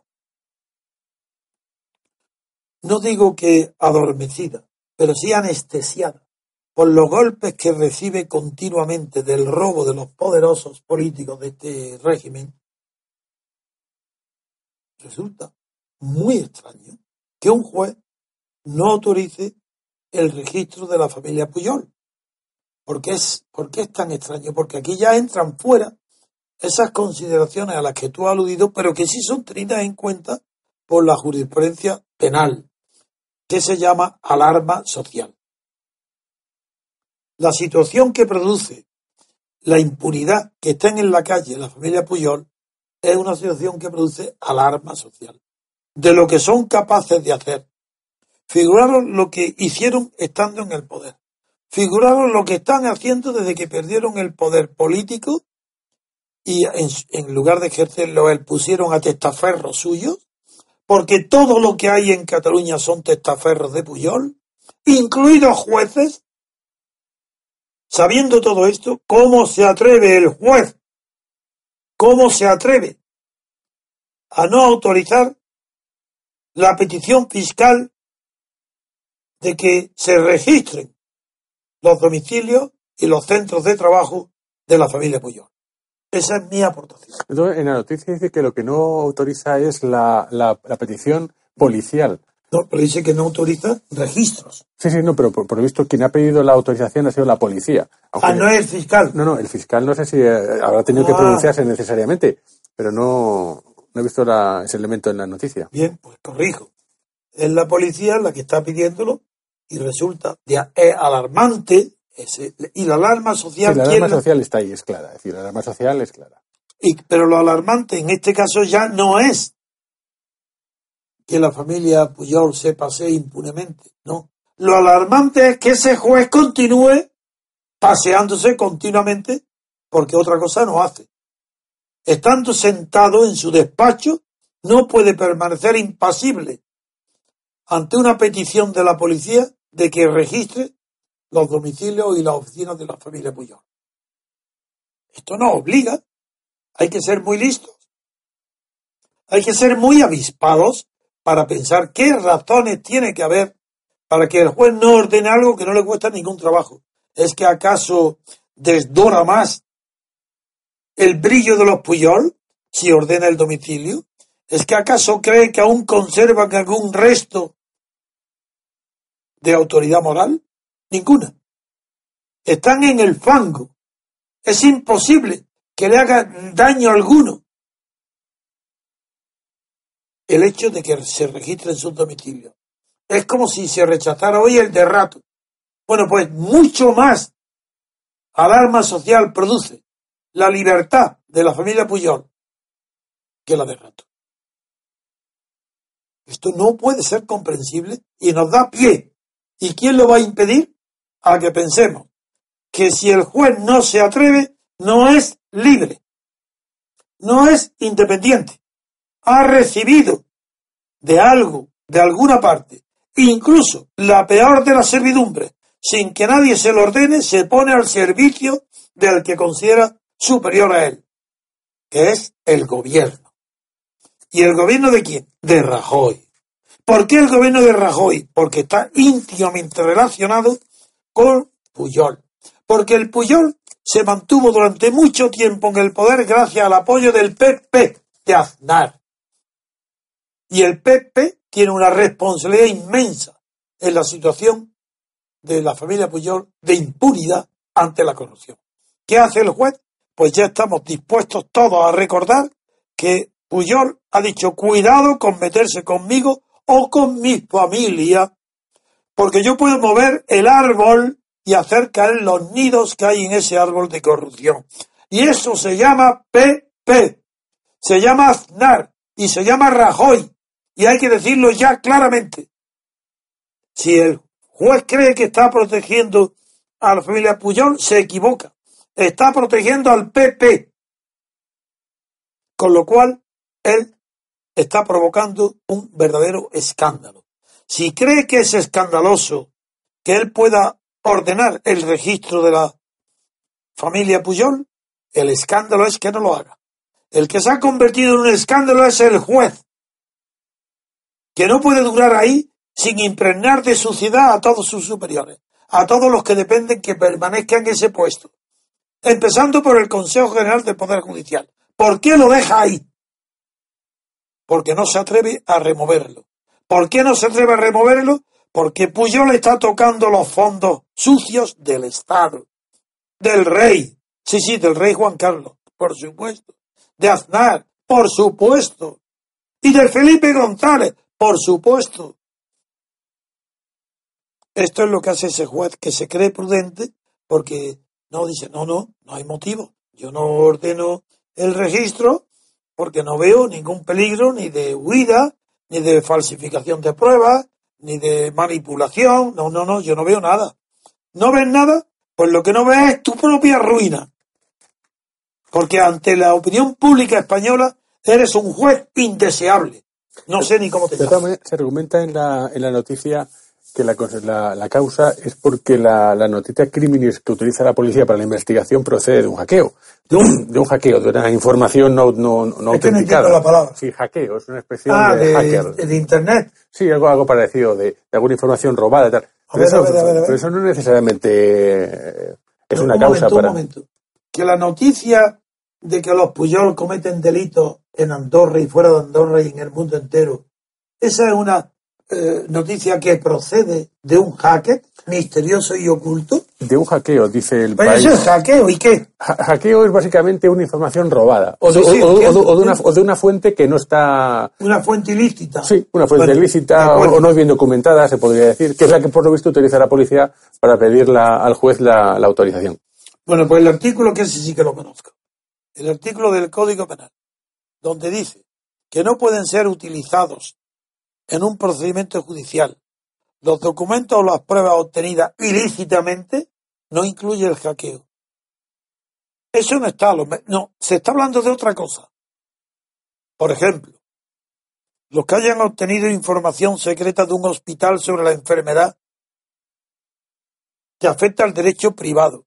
E: no digo que adormecida, pero sí anestesiada por los golpes que recibe continuamente del robo de los poderosos políticos de este régimen, resulta muy extraño que un juez no autorice el registro de la familia Puyol. ¿Por qué, es, ¿Por qué es tan extraño? Porque aquí ya entran fuera esas consideraciones a las que tú has aludido, pero que sí son tenidas en cuenta por la jurisprudencia penal, que se llama alarma social. La situación que produce la impunidad que estén en la calle la familia Puyol es una situación que produce alarma social. De lo que son capaces de hacer. Figuraron lo que hicieron estando en el poder. Figuraron lo que están haciendo desde que perdieron el poder político y en, lugar de ejercerlo él pusieron a testaferros suyos, porque todo lo que hay en Cataluña son testaferros de Puyol, incluidos jueces. Sabiendo todo esto, ¿cómo se atreve el juez? ¿Cómo se atreve a no autorizar la petición fiscal de que se registren los domicilios y los centros de trabajo de la familia Puyol. Esa es mi aportación.
B: Entonces, en la noticia dice que lo que no autoriza es la, la, petición policial.
E: No, pero dice que no autoriza registros.
B: Sí, sí, no, pero por, lo visto quien ha pedido la autorización ha sido la policía.
E: ah, no es el fiscal.
B: No, no, el fiscal no sé si eh, habrá tenido que ah. pronunciarse necesariamente, pero no, no he visto ese elemento en la noticia.
E: Bien, pues corrijo. Es la policía la que está pidiéndolo y resulta es alarmante ese, y la alarma social.
B: la alarma social está ahí, es clara. Es decir, la alarma social es clara.
E: Y, pero lo alarmante en este caso ya no es que la familia Puyol se pase impunemente, no. Lo alarmante es que ese juez continúe paseándose continuamente porque otra cosa no hace. Estando sentado en su despacho, no puede permanecer impasible ante una petición de la policía de que registre los domicilios y las oficinas de la familia Puyol. Esto no obliga. Hay que ser muy listos. Hay que ser muy avispados para pensar qué razones tiene que haber para que el juez no ordene algo que no le cuesta ningún trabajo. ¿Es que acaso desdora más el brillo de los Puyol si ordena el domicilio? ¿Es que acaso cree que aún conservan algún resto de autoridad moral? Ninguna. Están en el fango. Es imposible que le haga daño alguno el hecho de que se registre en su domicilio. es como si se rechazara hoy el de rato. Bueno, pues mucho más alarma social produce la libertad de la familia Puyol que la de rato. Esto no puede ser comprensible y nos da pie. ¿Y quién lo va a impedir? A que pensemos que si el juez no se atreve, no es libre, no es independiente. Ha recibido de algo, de alguna parte, incluso la peor de las servidumbres, sin que nadie se lo ordene, se pone al servicio del que considera superior a él, que es el gobierno. ¿Y el gobierno de quién? De Rajoy. ¿Por qué el gobierno de Rajoy? Porque está íntimamente relacionado con Puyol. Porque el Puyol se mantuvo durante mucho tiempo en el poder gracias al apoyo del PP de Aznar. Y el PP tiene una responsabilidad inmensa en la situación de la familia Puyol de impunidad ante la corrupción. ¿Qué hace el juez? Pues ya estamos dispuestos todos a recordar que Puyol ha dicho cuidado con meterse conmigo o con mi familia, porque yo puedo mover el árbol y hacer caer los nidos que hay en ese árbol de corrupción. Y eso se llama PP, se llama Aznar y se llama Rajoy. Y hay que decirlo ya claramente. Si el juez cree que está protegiendo a la familia Puyol, se equivoca. Está protegiendo al PP. Con lo cual, él está provocando un verdadero escándalo. Si cree que es escandaloso que él pueda ordenar el registro de la familia Puyol, el escándalo es que no lo haga. El que se ha convertido en un escándalo es el juez, que no puede durar ahí sin impregnar de suciedad a todos sus superiores, a todos los que dependen que permanezcan en ese puesto, empezando por el Consejo General del Poder Judicial. ¿Por qué lo deja ahí? Porque no se atreve a removerlo. ¿Por qué no se atreve a removerlo? porque Puyol está tocando los fondos sucios del Estado, del rey, sí, sí, del rey Juan Carlos, por supuesto, de Aznar, por supuesto, y de Felipe González, por supuesto. Esto es lo que hace ese juez que se cree prudente porque no dice, no, no, no hay motivo. Yo no ordeno el registro porque no veo ningún peligro ni de huida, ni de falsificación de pruebas, ni de manipulación. No, no, no, yo no veo nada. ¿No ves nada? Pues lo que no ves es tu propia ruina. Porque ante la opinión pública española eres un juez indeseable. No sé ni cómo te llamas.
B: Se argumenta en la, en la noticia que la, la, la, causa es porque la, la, noticia crímenes que utiliza la policía para la investigación procede de un hackeo. De un, de un hackeo, de una información no, no, no
E: es
B: autenticada.
E: Que no la palabra.
B: Sí, hackeo, es una especie
E: ah,
B: de,
E: de,
B: hacker.
E: De Internet.
B: Sí, algo, algo parecido, de, de alguna información robada y tal. Pero,
E: ver,
B: eso,
E: ver, ver,
B: pero eso no necesariamente eh, es una
E: un
B: causa
E: momento,
B: para.
E: Un momento. Que la noticia de que los Puyol cometen delitos en Andorra y fuera de Andorra y en el mundo entero, esa es una eh, noticia que procede de un hacker misterioso y oculto.
B: De un hackeo, dice el
E: Pero
B: país.
E: eso es hackeo, ¿y qué?
B: Ha- hackeo es básicamente una información robada. O de,
E: Sí, sí,
B: o- o-
E: entiendo,
B: o de una, o de una fuente que no está.
E: Una fuente ilícita.
B: Sí, una fuente
E: Bueno,
B: ilícita o, no es bien documentada, se podría decir, que es la que por lo visto utiliza la policía para pedir la- al juez la, la autorización.
E: Bueno, pues el artículo que ese sí que lo conozco. El artículo del Código Penal, donde dice que no pueden ser utilizados en un procedimiento judicial los documentos o las pruebas obtenidas ilícitamente, no incluye el hackeo. Eso no está, no, se está hablando de otra cosa. Por ejemplo, los que hayan obtenido información secreta de un hospital sobre la enfermedad que afecta al derecho privado,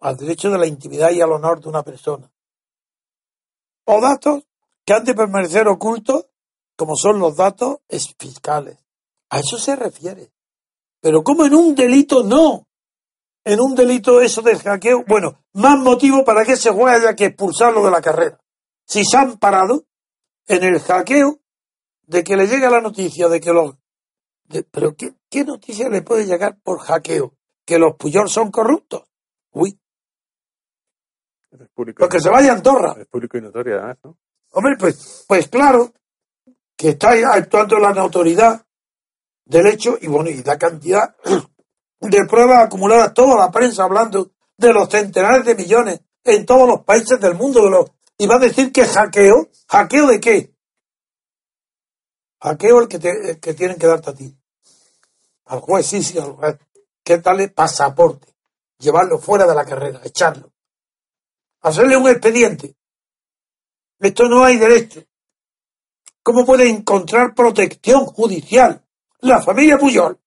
E: al derecho de la intimidad y al honor de una persona. O datos que han de permanecer ocultos, como son los datos es- fiscales. A eso se refiere. Pero como en un delito no. En un delito eso del hackeo, bueno, más motivo para que ese juez haya que expulsarlo de la carrera. Si se han parado en el hackeo de que le llega la noticia de que los... de- pero ¿qué, ¿qué noticia le puede llegar por hackeo? Que los Puyol son corruptos. Uy,
B: Es público,
E: pues que se vaya a Andorra.
B: es público y notorio, además, ¿no?
E: Hombre, pues, pues claro, que está actuando la autoridad del hecho y bueno, y la cantidad de pruebas acumuladas, toda la prensa hablando de los centenares de millones en todos los países del mundo. Y va a decir que hackeo, hackeo de qué? Hackeo el que, te, que tienen que darte a ti. Al juez, sí, sí, al juez. ¿Qué tal pasaporte? Llevarlo fuera de la carrera, echarlo. Hacerle un expediente. Esto no hay derecho. ¿Cómo puede encontrar protección judicial la familia Puyol?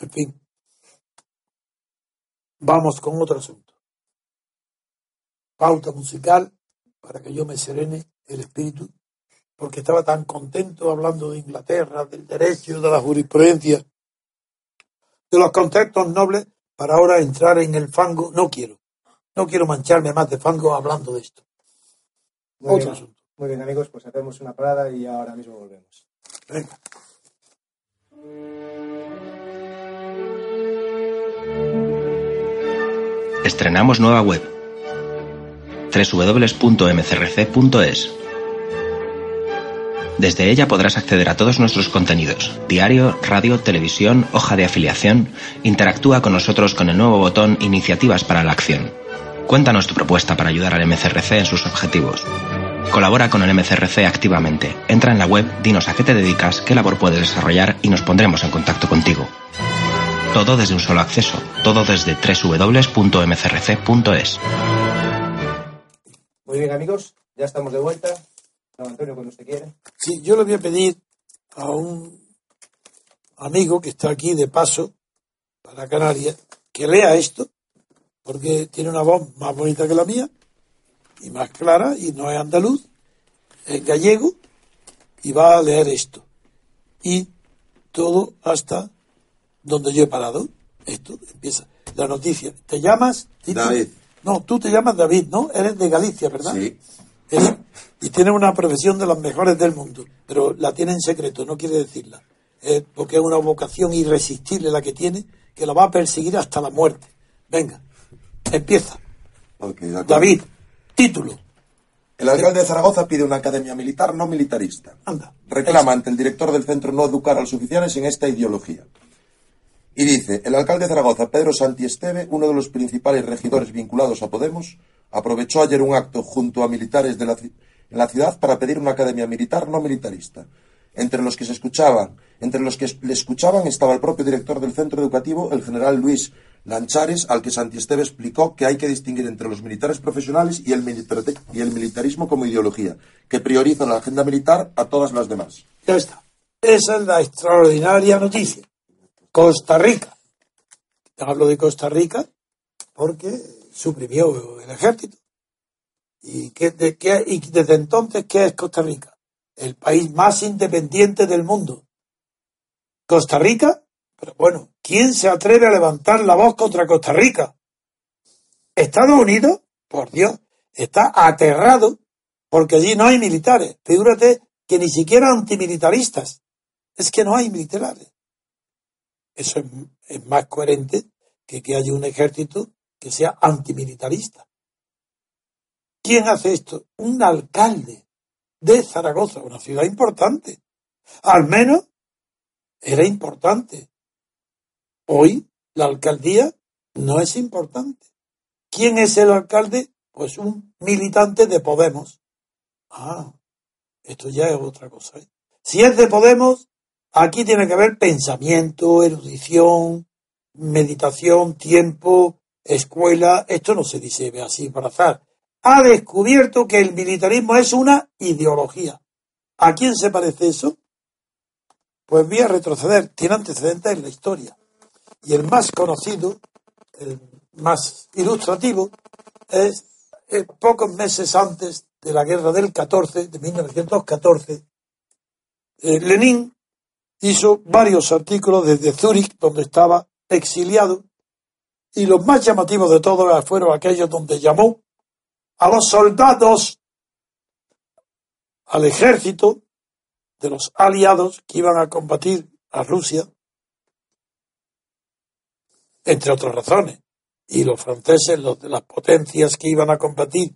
E: En fin. Vamos con otro asunto. Pauta musical para que yo me serene el espíritu, porque estaba tan contento hablando de Inglaterra, del derecho, de la jurisprudencia, de los conceptos nobles, para ahora entrar en el fango. No quiero. No quiero mancharme más de fango hablando de esto.
A: Muy
E: Otro
A: bien,
E: asunto.
A: muy bien, amigos, pues hacemos una parada y ahora mismo volvemos.
E: Venga.
F: Estrenamos nueva web www.mcrc.es. Desde ella podrás acceder a todos nuestros contenidos, diario, radio, televisión, hoja de afiliación. Interactúa con nosotros con el nuevo botón Iniciativas para la Acción. Cuéntanos tu propuesta para ayudar al MCRC en sus objetivos. Colabora con el MCRC activamente. Entra en la web, dinos a qué te dedicas, qué labor puedes desarrollar y nos pondremos en contacto contigo. Todo desde un solo acceso, todo desde www.mcrc.es.
A: Muy bien, amigos, ya estamos de vuelta. Don Antonio, cuando usted quiere.
E: Sí, yo le voy a pedir a un amigo que está aquí de paso para Canarias que lea esto, porque tiene una voz más bonita que la mía y más clara y no es andaluz, es gallego y va a leer esto. Y todo hasta donde yo he parado. Esto empieza. La noticia. ¿Te llamas? Tito?
C: David.
E: No, tú te llamas David, ¿no? Eres de Galicia, ¿verdad?
C: Sí.
E: Y tiene una profesión de las mejores del mundo, pero la tiene en secreto, no quiere decirla. Eh, porque es una vocación irresistible la que tiene, que la va a perseguir hasta la muerte. Venga, empieza. David, título.
C: El alcalde de Zaragoza pide una academia militar no militarista.
E: Anda.
C: Reclama ante el director del centro no educar a los oficiales en esta ideología. Y dice, el alcalde de Zaragoza, Pedro Santiesteve, uno de los principales regidores vinculados a Podemos, aprovechó ayer un acto junto a militares de la, en la ciudad para pedir una academia militar no militarista. Entre los que se escuchaban, entre los que le escuchaban estaba el propio director del centro educativo, el general Luis Lanchares, al que Santiesteve explicó que hay que distinguir entre los militares profesionales y el, militar- y el militarismo como ideología, que prioriza la agenda militar a todas las demás.
E: Ya está. Esa es la extraordinaria noticia. Costa Rica. Hablo de Costa Rica porque suprimió el ejército. ¿Y, desde entonces qué es Costa Rica? El país más independiente del mundo. Costa Rica, pero bueno, ¿quién se atreve a levantar la voz contra Costa Rica? Estados Unidos, por Dios, está aterrado porque allí no hay militares. Figúrate que ni siquiera antimilitaristas. Es que no hay militares. Eso es, es más coherente que que haya un ejército que sea antimilitarista. ¿Quién hace esto? Un alcalde de Zaragoza, una ciudad importante. Al menos era importante. Hoy la alcaldía no es importante. ¿Quién es el alcalde? Pues un militante de Podemos. Ah, esto ya es otra cosa. ¿eh? Si es de Podemos, aquí tiene que haber pensamiento, erudición, meditación, tiempo, escuela. Esto no se dice así por azar. Ha descubierto que el militarismo es una ideología. ¿A quién se parece eso? Pues voy a retroceder. Tiene antecedentes en la historia. Y el más conocido, el más ilustrativo, es eh, pocos meses antes de la guerra del 14, de 1914, eh, Lenin hizo varios artículos desde Zúrich, donde estaba exiliado, y los más llamativos de todos fueron aquellos donde llamó a los soldados, al ejército de los aliados que iban a combatir a Rusia, entre otras razones, y los franceses, los las potencias que iban a combatir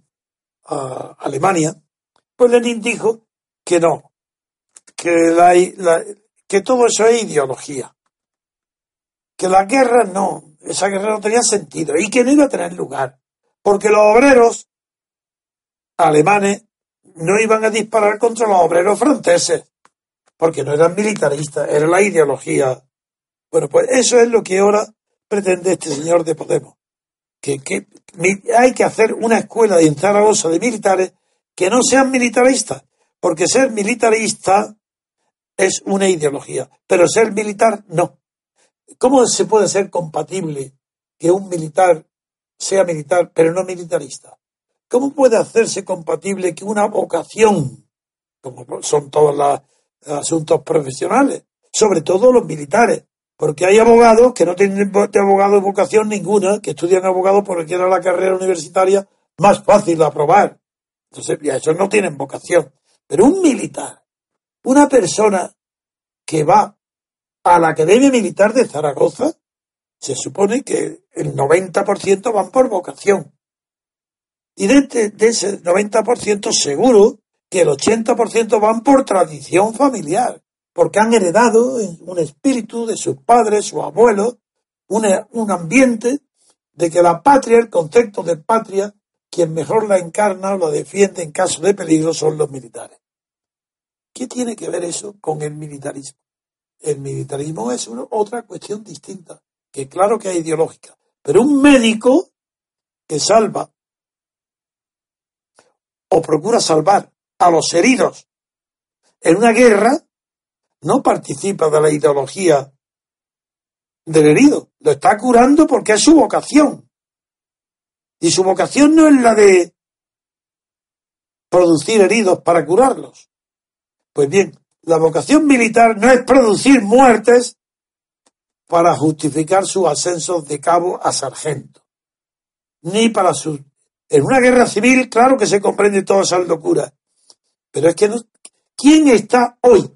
E: a Alemania, pues Lenin dijo que no, que, la, la- que todo eso es ideología. Que la guerra no, esa guerra no tenía sentido y que no iba a tener lugar. Porque los obreros alemanes no iban a disparar contra los obreros franceses. Porque no eran militaristas, era la ideología. Bueno, pues eso es lo que ahora pretende este señor de Podemos. Que, que hay que hacer una escuela en Zaragoza de militares que no sean militaristas. Porque ser militarista es una ideología, pero ser militar no. ¿Cómo se puede ser compatible que un militar sea militar pero no militarista? ¿Cómo puede hacerse compatible que una vocación, como son todos los asuntos profesionales, sobre todo los militares? Porque hay abogados que no tienen de abogado vocación ninguna, que estudian abogado porque era la carrera universitaria más fácil de aprobar. Entonces, ya esos no tienen vocación. Pero un militar, una persona que va a la Academia Militar de Zaragoza, se supone que el 90% van por vocación. Y de, este- de ese 90% seguro que el 80% van por tradición familiar, porque han heredado un espíritu de sus padres, sus abuelos, una- un ambiente de que la patria, el concepto de patria, quien mejor la encarna o la defiende en caso de peligro son los militares. ¿Qué tiene que ver eso con el militarismo? El militarismo es una- otra cuestión distinta, que claro que es ideológica, pero un médico que salva o procura salvar a los heridos en una guerra no participa de la ideología del herido, lo está curando porque es su vocación. Y su vocación no es la de producir heridos para curarlos. Pues bien, la vocación militar no es producir muertes para justificar sus ascensos de cabo a sargento, ni para su... En una guerra civil, claro que se comprende todas esas locuras, pero es que no... ¿quién está hoy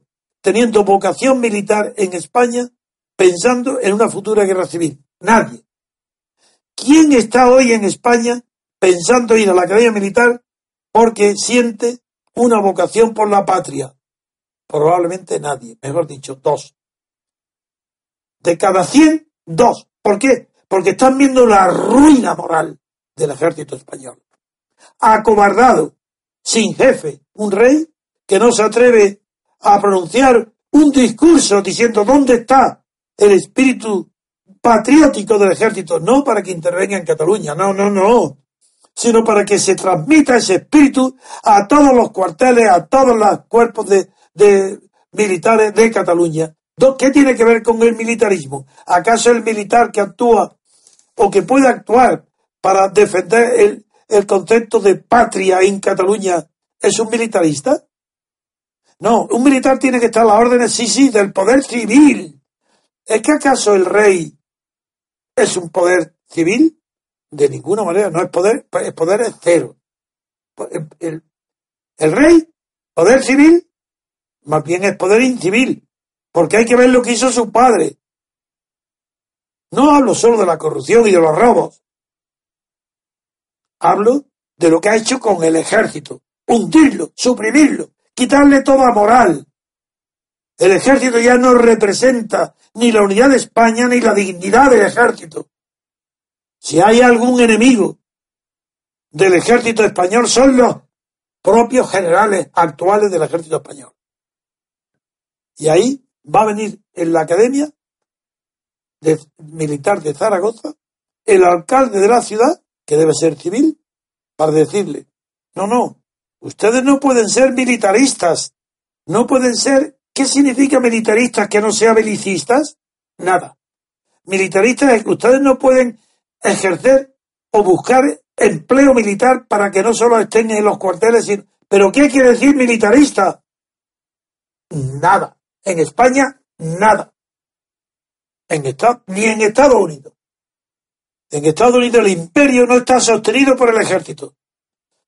E: teniendo vocación militar en España pensando en una futura guerra civil? Nadie. ¿Quién está hoy en España pensando ir a la academia militar porque siente una vocación por la patria? Probablemente nadie, mejor dicho, dos. De cada 100, dos. ¿Por qué? Porque están viendo la ruina moral del ejército español. Acobardado, sin jefe, un rey que no se atreve a pronunciar un discurso diciendo dónde está el espíritu patriótico del ejército, no para que intervenga en Cataluña, no, no, no, sino para que se transmita ese espíritu a todos los cuarteles, a todos los cuerpos de, militares de Cataluña. ¿Qué tiene que ver con el militarismo? ¿Acaso el militar que actúa o que puede actuar para defender el concepto de patria en Cataluña es un militarista? No, un militar tiene que estar a las órdenes, sí, sí, del poder civil. ¿Es que acaso el rey es un poder civil? De ninguna manera, no es poder, el poder es cero. El- el rey, poder civil, más bien es poder incivil, porque hay que ver lo que hizo su padre. No hablo solo de la corrupción y de los robos. Hablo de lo que ha hecho con el ejército. Hundirlo, suprimirlo, quitarle toda moral. El ejército ya no representa ni la unidad de España ni la dignidad del ejército. Si hay algún enemigo del ejército español son los propios generales actuales del ejército español. Y ahí va a venir en la academia de- militar de Zaragoza el alcalde de la ciudad, que debe ser civil, para decirle, no, no, ustedes no pueden ser militaristas, no pueden ser, ¿qué significa militaristas que no sean belicistas? Nada. Militaristas es que ustedes no pueden ejercer o buscar empleo militar para que no solo estén en los cuarteles, sino- pero ¿qué quiere decir militarista? Nada. En España, nada. En Estados, ni en Estados Unidos. En Estados Unidos el imperio no está sostenido por el ejército,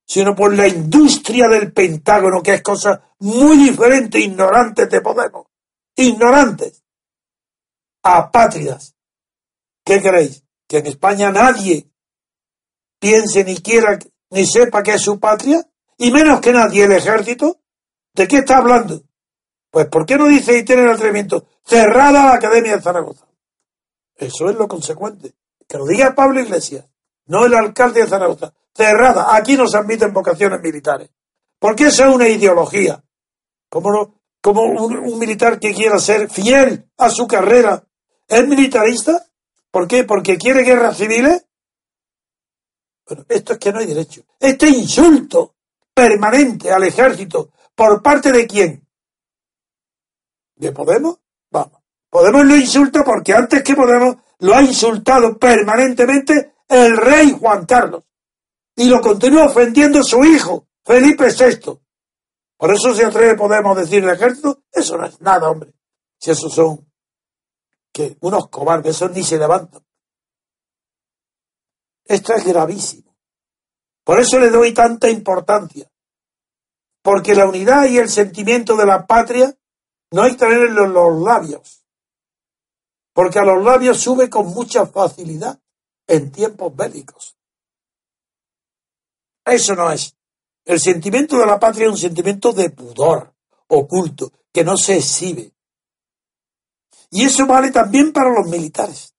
E: sino por la industria del Pentágono, que es cosa muy diferente, ignorantes de Podemos. Ignorantes. Apátridas. ¿Qué queréis? ¿Que en España nadie piense ni quiera ni sepa que es su patria? Y menos que nadie el ejército. ¿De qué está hablando? Pues ¿por qué no dice y tiene el atrevimiento cerrada la Academia de Zaragoza? Eso es lo consecuente. Que lo diga Pablo Iglesias, no el alcalde de Zaragoza. Cerrada. Aquí no se admiten vocaciones militares. Porque eso es una ideología. Como, no, como un, un militar que quiera ser fiel a su carrera es militarista. ¿Por qué? Porque quiere guerras civiles. Bueno, esto es que no hay derecho. Este insulto permanente al ejército, ¿por parte de quién? ¿De Podemos? Vamos. Podemos lo insulta porque antes que Podemos lo ha insultado permanentemente el rey Juan Carlos. Y lo continúa ofendiendo su hijo, Felipe VI. Por eso se atreve Podemos a decir el ejército, eso no es nada, hombre. Si esos son que unos cobardes, esos ni se levantan. Esto es gravísimo. Por eso le doy tanta importancia. Porque la unidad y el sentimiento de la patria no hay que tenerlo en los labios. Porque a los labios sube con mucha facilidad en tiempos bélicos. Eso no es. El sentimiento de la patria es un sentimiento de pudor, oculto, que no se exhibe. Y eso vale también para los militares.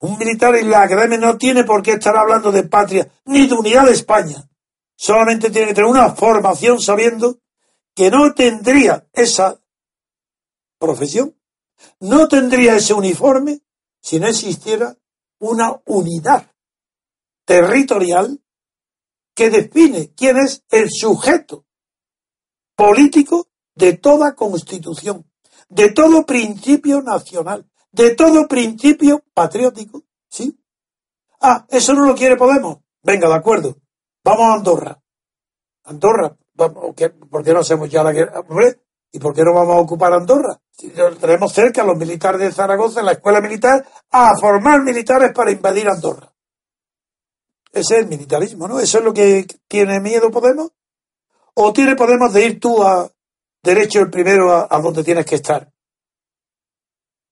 E: Un militar en la academia no tiene por qué estar hablando de patria ni de unidad de España. Solamente tiene que tener una formación sabiendo que no tendría esa profesión, no tendría ese uniforme si no existiera una unidad territorial que define quién es el sujeto político de toda constitución, de todo principio nacional, de todo principio patriótico, ¿sí? Ah, eso no lo quiere Podemos. Venga, de acuerdo. Vamos a Andorra. Andorra, ¿por qué no hacemos ya la guerra? ¿Y por qué no vamos a ocupar Andorra? Si tenemos cerca a los militares de Zaragoza, en la escuela militar, a formar militares para invadir Andorra. Ese es el militarismo, ¿no? ¿Eso es lo que tiene miedo Podemos? ¿O tiene Podemos de ir tú a derecho el primero a, a donde tienes que estar?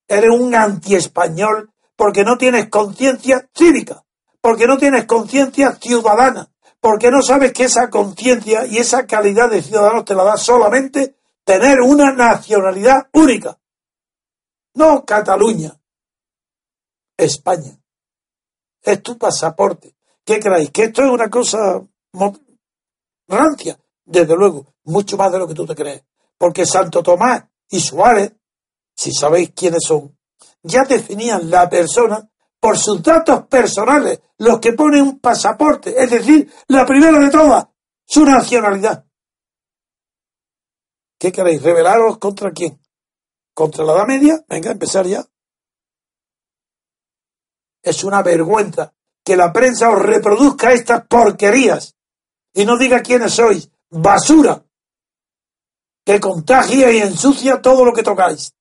E: Eres un anti-español porque no tienes conciencia cívica, porque no tienes conciencia ciudadana, porque no sabes que esa conciencia y esa calidad de ciudadano te la da solamente tener una nacionalidad única. No Cataluña, España. Es tu pasaporte. ¿Qué creéis? ¿Que esto es una cosa rancia? Desde luego, mucho más de lo que tú te crees. Porque Santo Tomás y Suárez, si sabéis quiénes son, ya definían la persona por sus datos personales, los que ponen un pasaporte, es decir, la primera de todas, su nacionalidad. ¿Qué queréis? ¿Revelaros contra quién? ¿Contra la Edad Media? Venga, empezar ya. Es una vergüenza que la prensa os reproduzca estas porquerías y no diga quiénes sois. Basura que contagia y ensucia todo lo que tocáis.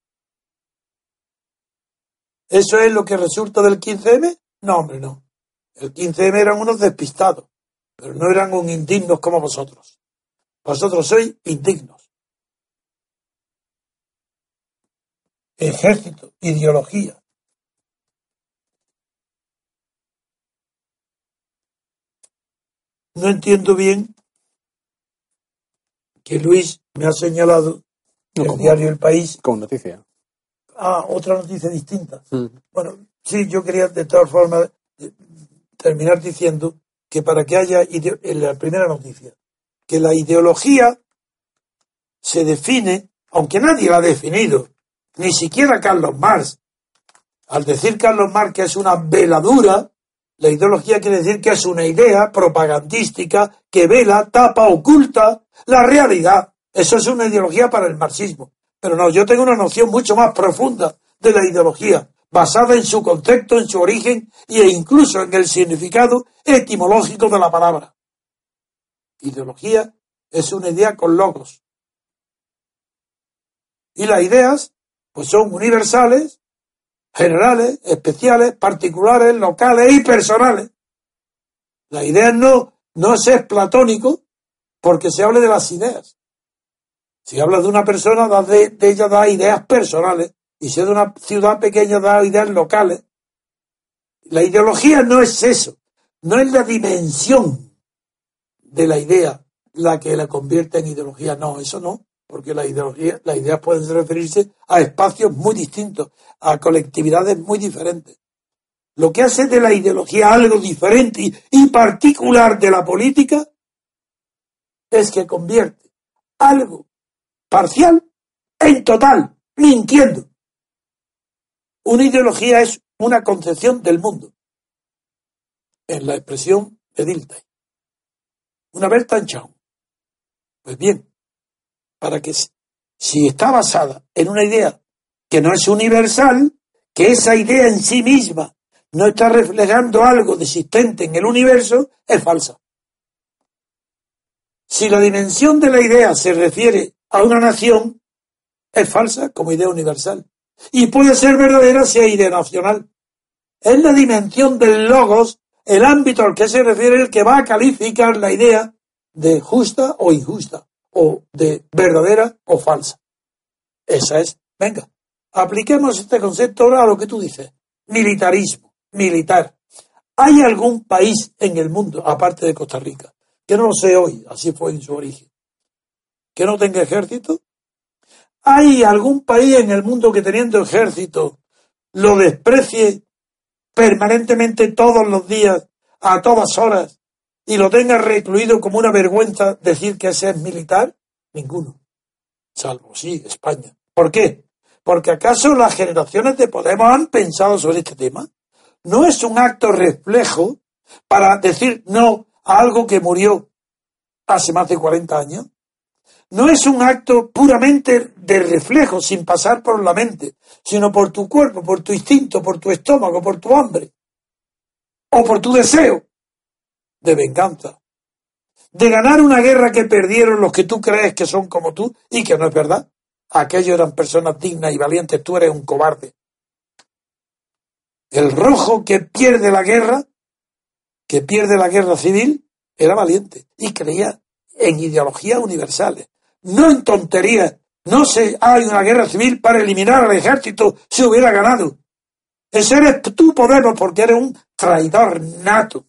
E: ¿Eso es lo que resulta del 15M? No, hombre, no. El 15M eran unos despistados, pero no eran un indignos como vosotros. Vosotros sois indignos. Ejército, ideología. No entiendo bien que Luis me ha señalado el diario El País.
B: Con noticia.
E: Ah, otra noticia distinta. Mm. Bueno, sí, yo quería de todas formas terminar diciendo que para que haya en la primera noticia, que la ideología se define, aunque nadie la ha definido, ni siquiera Carlos Marx. Al decir Carlos Marx que es una veladura, la ideología quiere decir que es una idea propagandística que vela, tapa, oculta la realidad. Eso es una ideología para el marxismo. Pero no, yo tengo una noción mucho más profunda de la ideología, basada en su concepto, en su origen e incluso en el significado etimológico de la palabra. Ideología es una idea con logos. Y las ideas, pues son universales, generales, especiales, particulares, locales y personales. La idea no, no es platónico porque se hable de las ideas. Si hablas de una persona, de, ella da ideas personales. Y si es de una ciudad pequeña, da ideas locales. La ideología no es eso. No es la dimensión de la idea la que la convierte en ideología. No, eso no. Porque la ideología, las ideas pueden referirse a espacios muy distintos, a colectividades muy diferentes. Lo que hace de la ideología algo diferente y particular de la política es que convierte algo parcial en total, mintiendo. Una ideología es una concepción del mundo, en la expresión de Dilthey. Una vez tan chao. Pues bien, para que si está basada en una idea que no es universal, que esa idea en sí misma no está reflejando algo de existente en el universo, es falsa. Si la dimensión de la idea se refiere a una nación, es falsa como idea universal. Y puede ser verdadera si es idea nacional. Es la dimensión del logos, el ámbito al que se refiere el que va a calificar la idea de justa o injusta o de verdadera o falsa. Esa es. Venga, apliquemos este concepto ahora a lo que tú dices. Militarismo, militar. ¿Hay algún país en el mundo, aparte de Costa Rica, que no lo sé hoy, así fue en su origen, que no tenga ejército? ¿Hay algún país en el mundo que teniendo ejército lo desprecie permanentemente todos los días, a todas horas, y lo tenga recluido como una vergüenza decir que ese es militar? Ninguno. Salvo, sí, España. ¿Por qué? Porque acaso las generaciones de Podemos han pensado sobre este tema. No es un acto reflejo para decir no a algo que murió hace más de 40 años. No es un acto puramente de reflejo, sin pasar por la mente, sino por tu cuerpo, por tu instinto, por tu estómago, por tu hambre, o por tu deseo de venganza, de ganar una guerra que perdieron los que tú crees que son como tú y que no es verdad. Aquellos eran personas dignas y valientes, tú eres un cobarde. El rojo que pierde la guerra, que pierde la guerra civil, era valiente y creía en ideologías universales, no en tonterías. No se hay una guerra civil para eliminar al ejército si hubiera ganado. Ese eres tú, Podemos, porque eres un traidor nato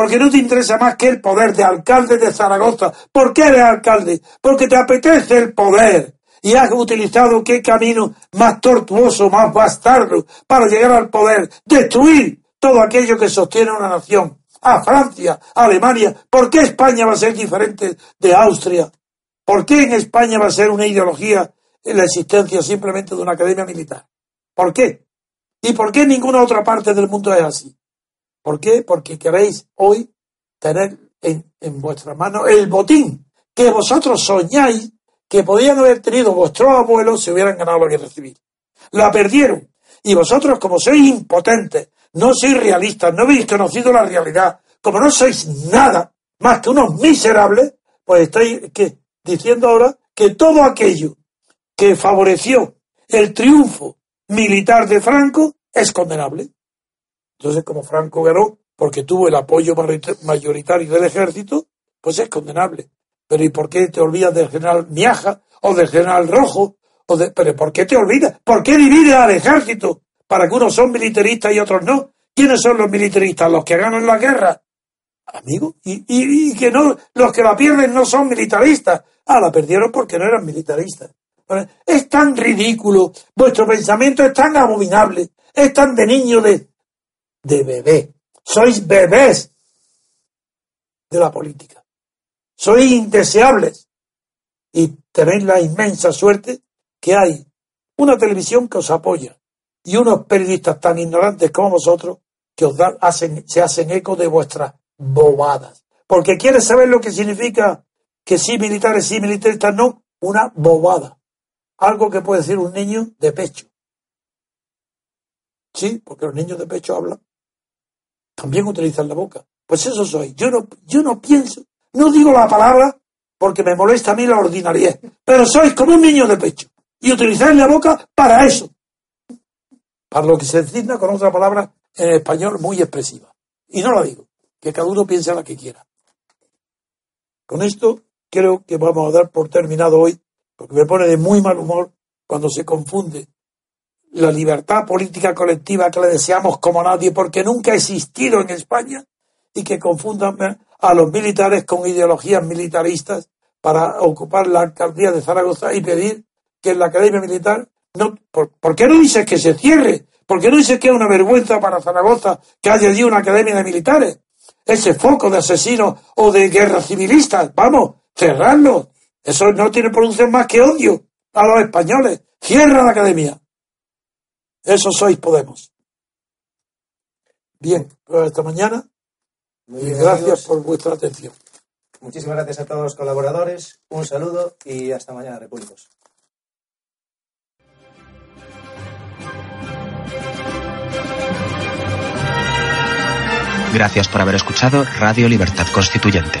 E: porque no te interesa más que el poder de alcalde de Zaragoza. ¿Por qué eres alcalde? Porque te apetece el poder. Y has utilizado qué camino más tortuoso, más bastardo para llegar al poder. Destruir todo aquello que sostiene una nación. A Francia, a Alemania. ¿Por qué España va a ser diferente de Austria? ¿Por qué en España va a ser una ideología en la existencia simplemente de una academia militar? ¿Por qué? ¿Y por qué en ninguna otra parte del mundo es así? ¿Por qué? Porque queréis hoy tener en, en vuestra mano el botín que vosotros soñáis que podían haber tenido vuestros abuelos si hubieran ganado la guerra civil. La perdieron. Y vosotros, como sois impotentes, no sois realistas, no habéis conocido la realidad, como no sois nada más que unos miserables, pues estáis diciendo ahora que todo aquello que favoreció el triunfo militar de Franco es condenable. Entonces, como Franco ganó porque tuvo el apoyo mayoritario del ejército, pues es condenable. Pero ¿y por qué te olvidas del general Miaja o del general Rojo? O de, ¿Pero por qué te olvidas? ¿Por qué divides al ejército para que unos son militaristas y otros no? ¿Quiénes son los militaristas? ¿Los que ganan la guerra? Amigo, y, y, que no, los que la pierden no son militaristas. Ah, la perdieron porque no eran militaristas. Es tan ridículo, vuestro pensamiento es tan abominable, es tan de niño de, de bebé. Sois bebés de la política. Sois indeseables. Y tenéis la inmensa suerte que hay una televisión que os apoya y unos periodistas tan ignorantes como vosotros que os dan, hacen, se hacen eco de vuestras bobadas. Porque quieres saber lo que significa que sí militares, sí militares, no, una bobada. Algo que puede decir un niño de pecho. Sí, porque los niños de pecho hablan también utilizan la boca. Pues eso soy. Yo no, yo no pienso, no digo la palabra porque me molesta a mí la ordinariedad, pero sois como un niño de pecho y utilizáis la boca para eso. Para lo que se designa con otra palabra en español muy expresiva. Y no la digo, que cada uno piense la que quiera. Con esto creo que vamos a dar por terminado hoy, porque me pone de muy mal humor cuando se confunde la libertad política colectiva que le deseamos como nadie, porque nunca ha existido en España, y que confundan a los militares con ideologías militaristas, para ocupar la alcaldía de Zaragoza y pedir que la Academia Militar no, ¿por, qué no dices que se cierre? ¿Por qué no dices que es una vergüenza para Zaragoza que haya allí una academia de militares? Ese foco de asesinos o de guerras civilistas, vamos, cerrarlo. Eso no tiene producción más que odio a los españoles. Cierra la academia. Eso sois Podemos. Bien, pues hasta mañana. y gracias por vuestra atención.
A: Muchísimas gracias a todos los colaboradores. Un saludo y hasta mañana, Repúblicos.
F: Gracias por haber escuchado Radio Libertad Constituyente.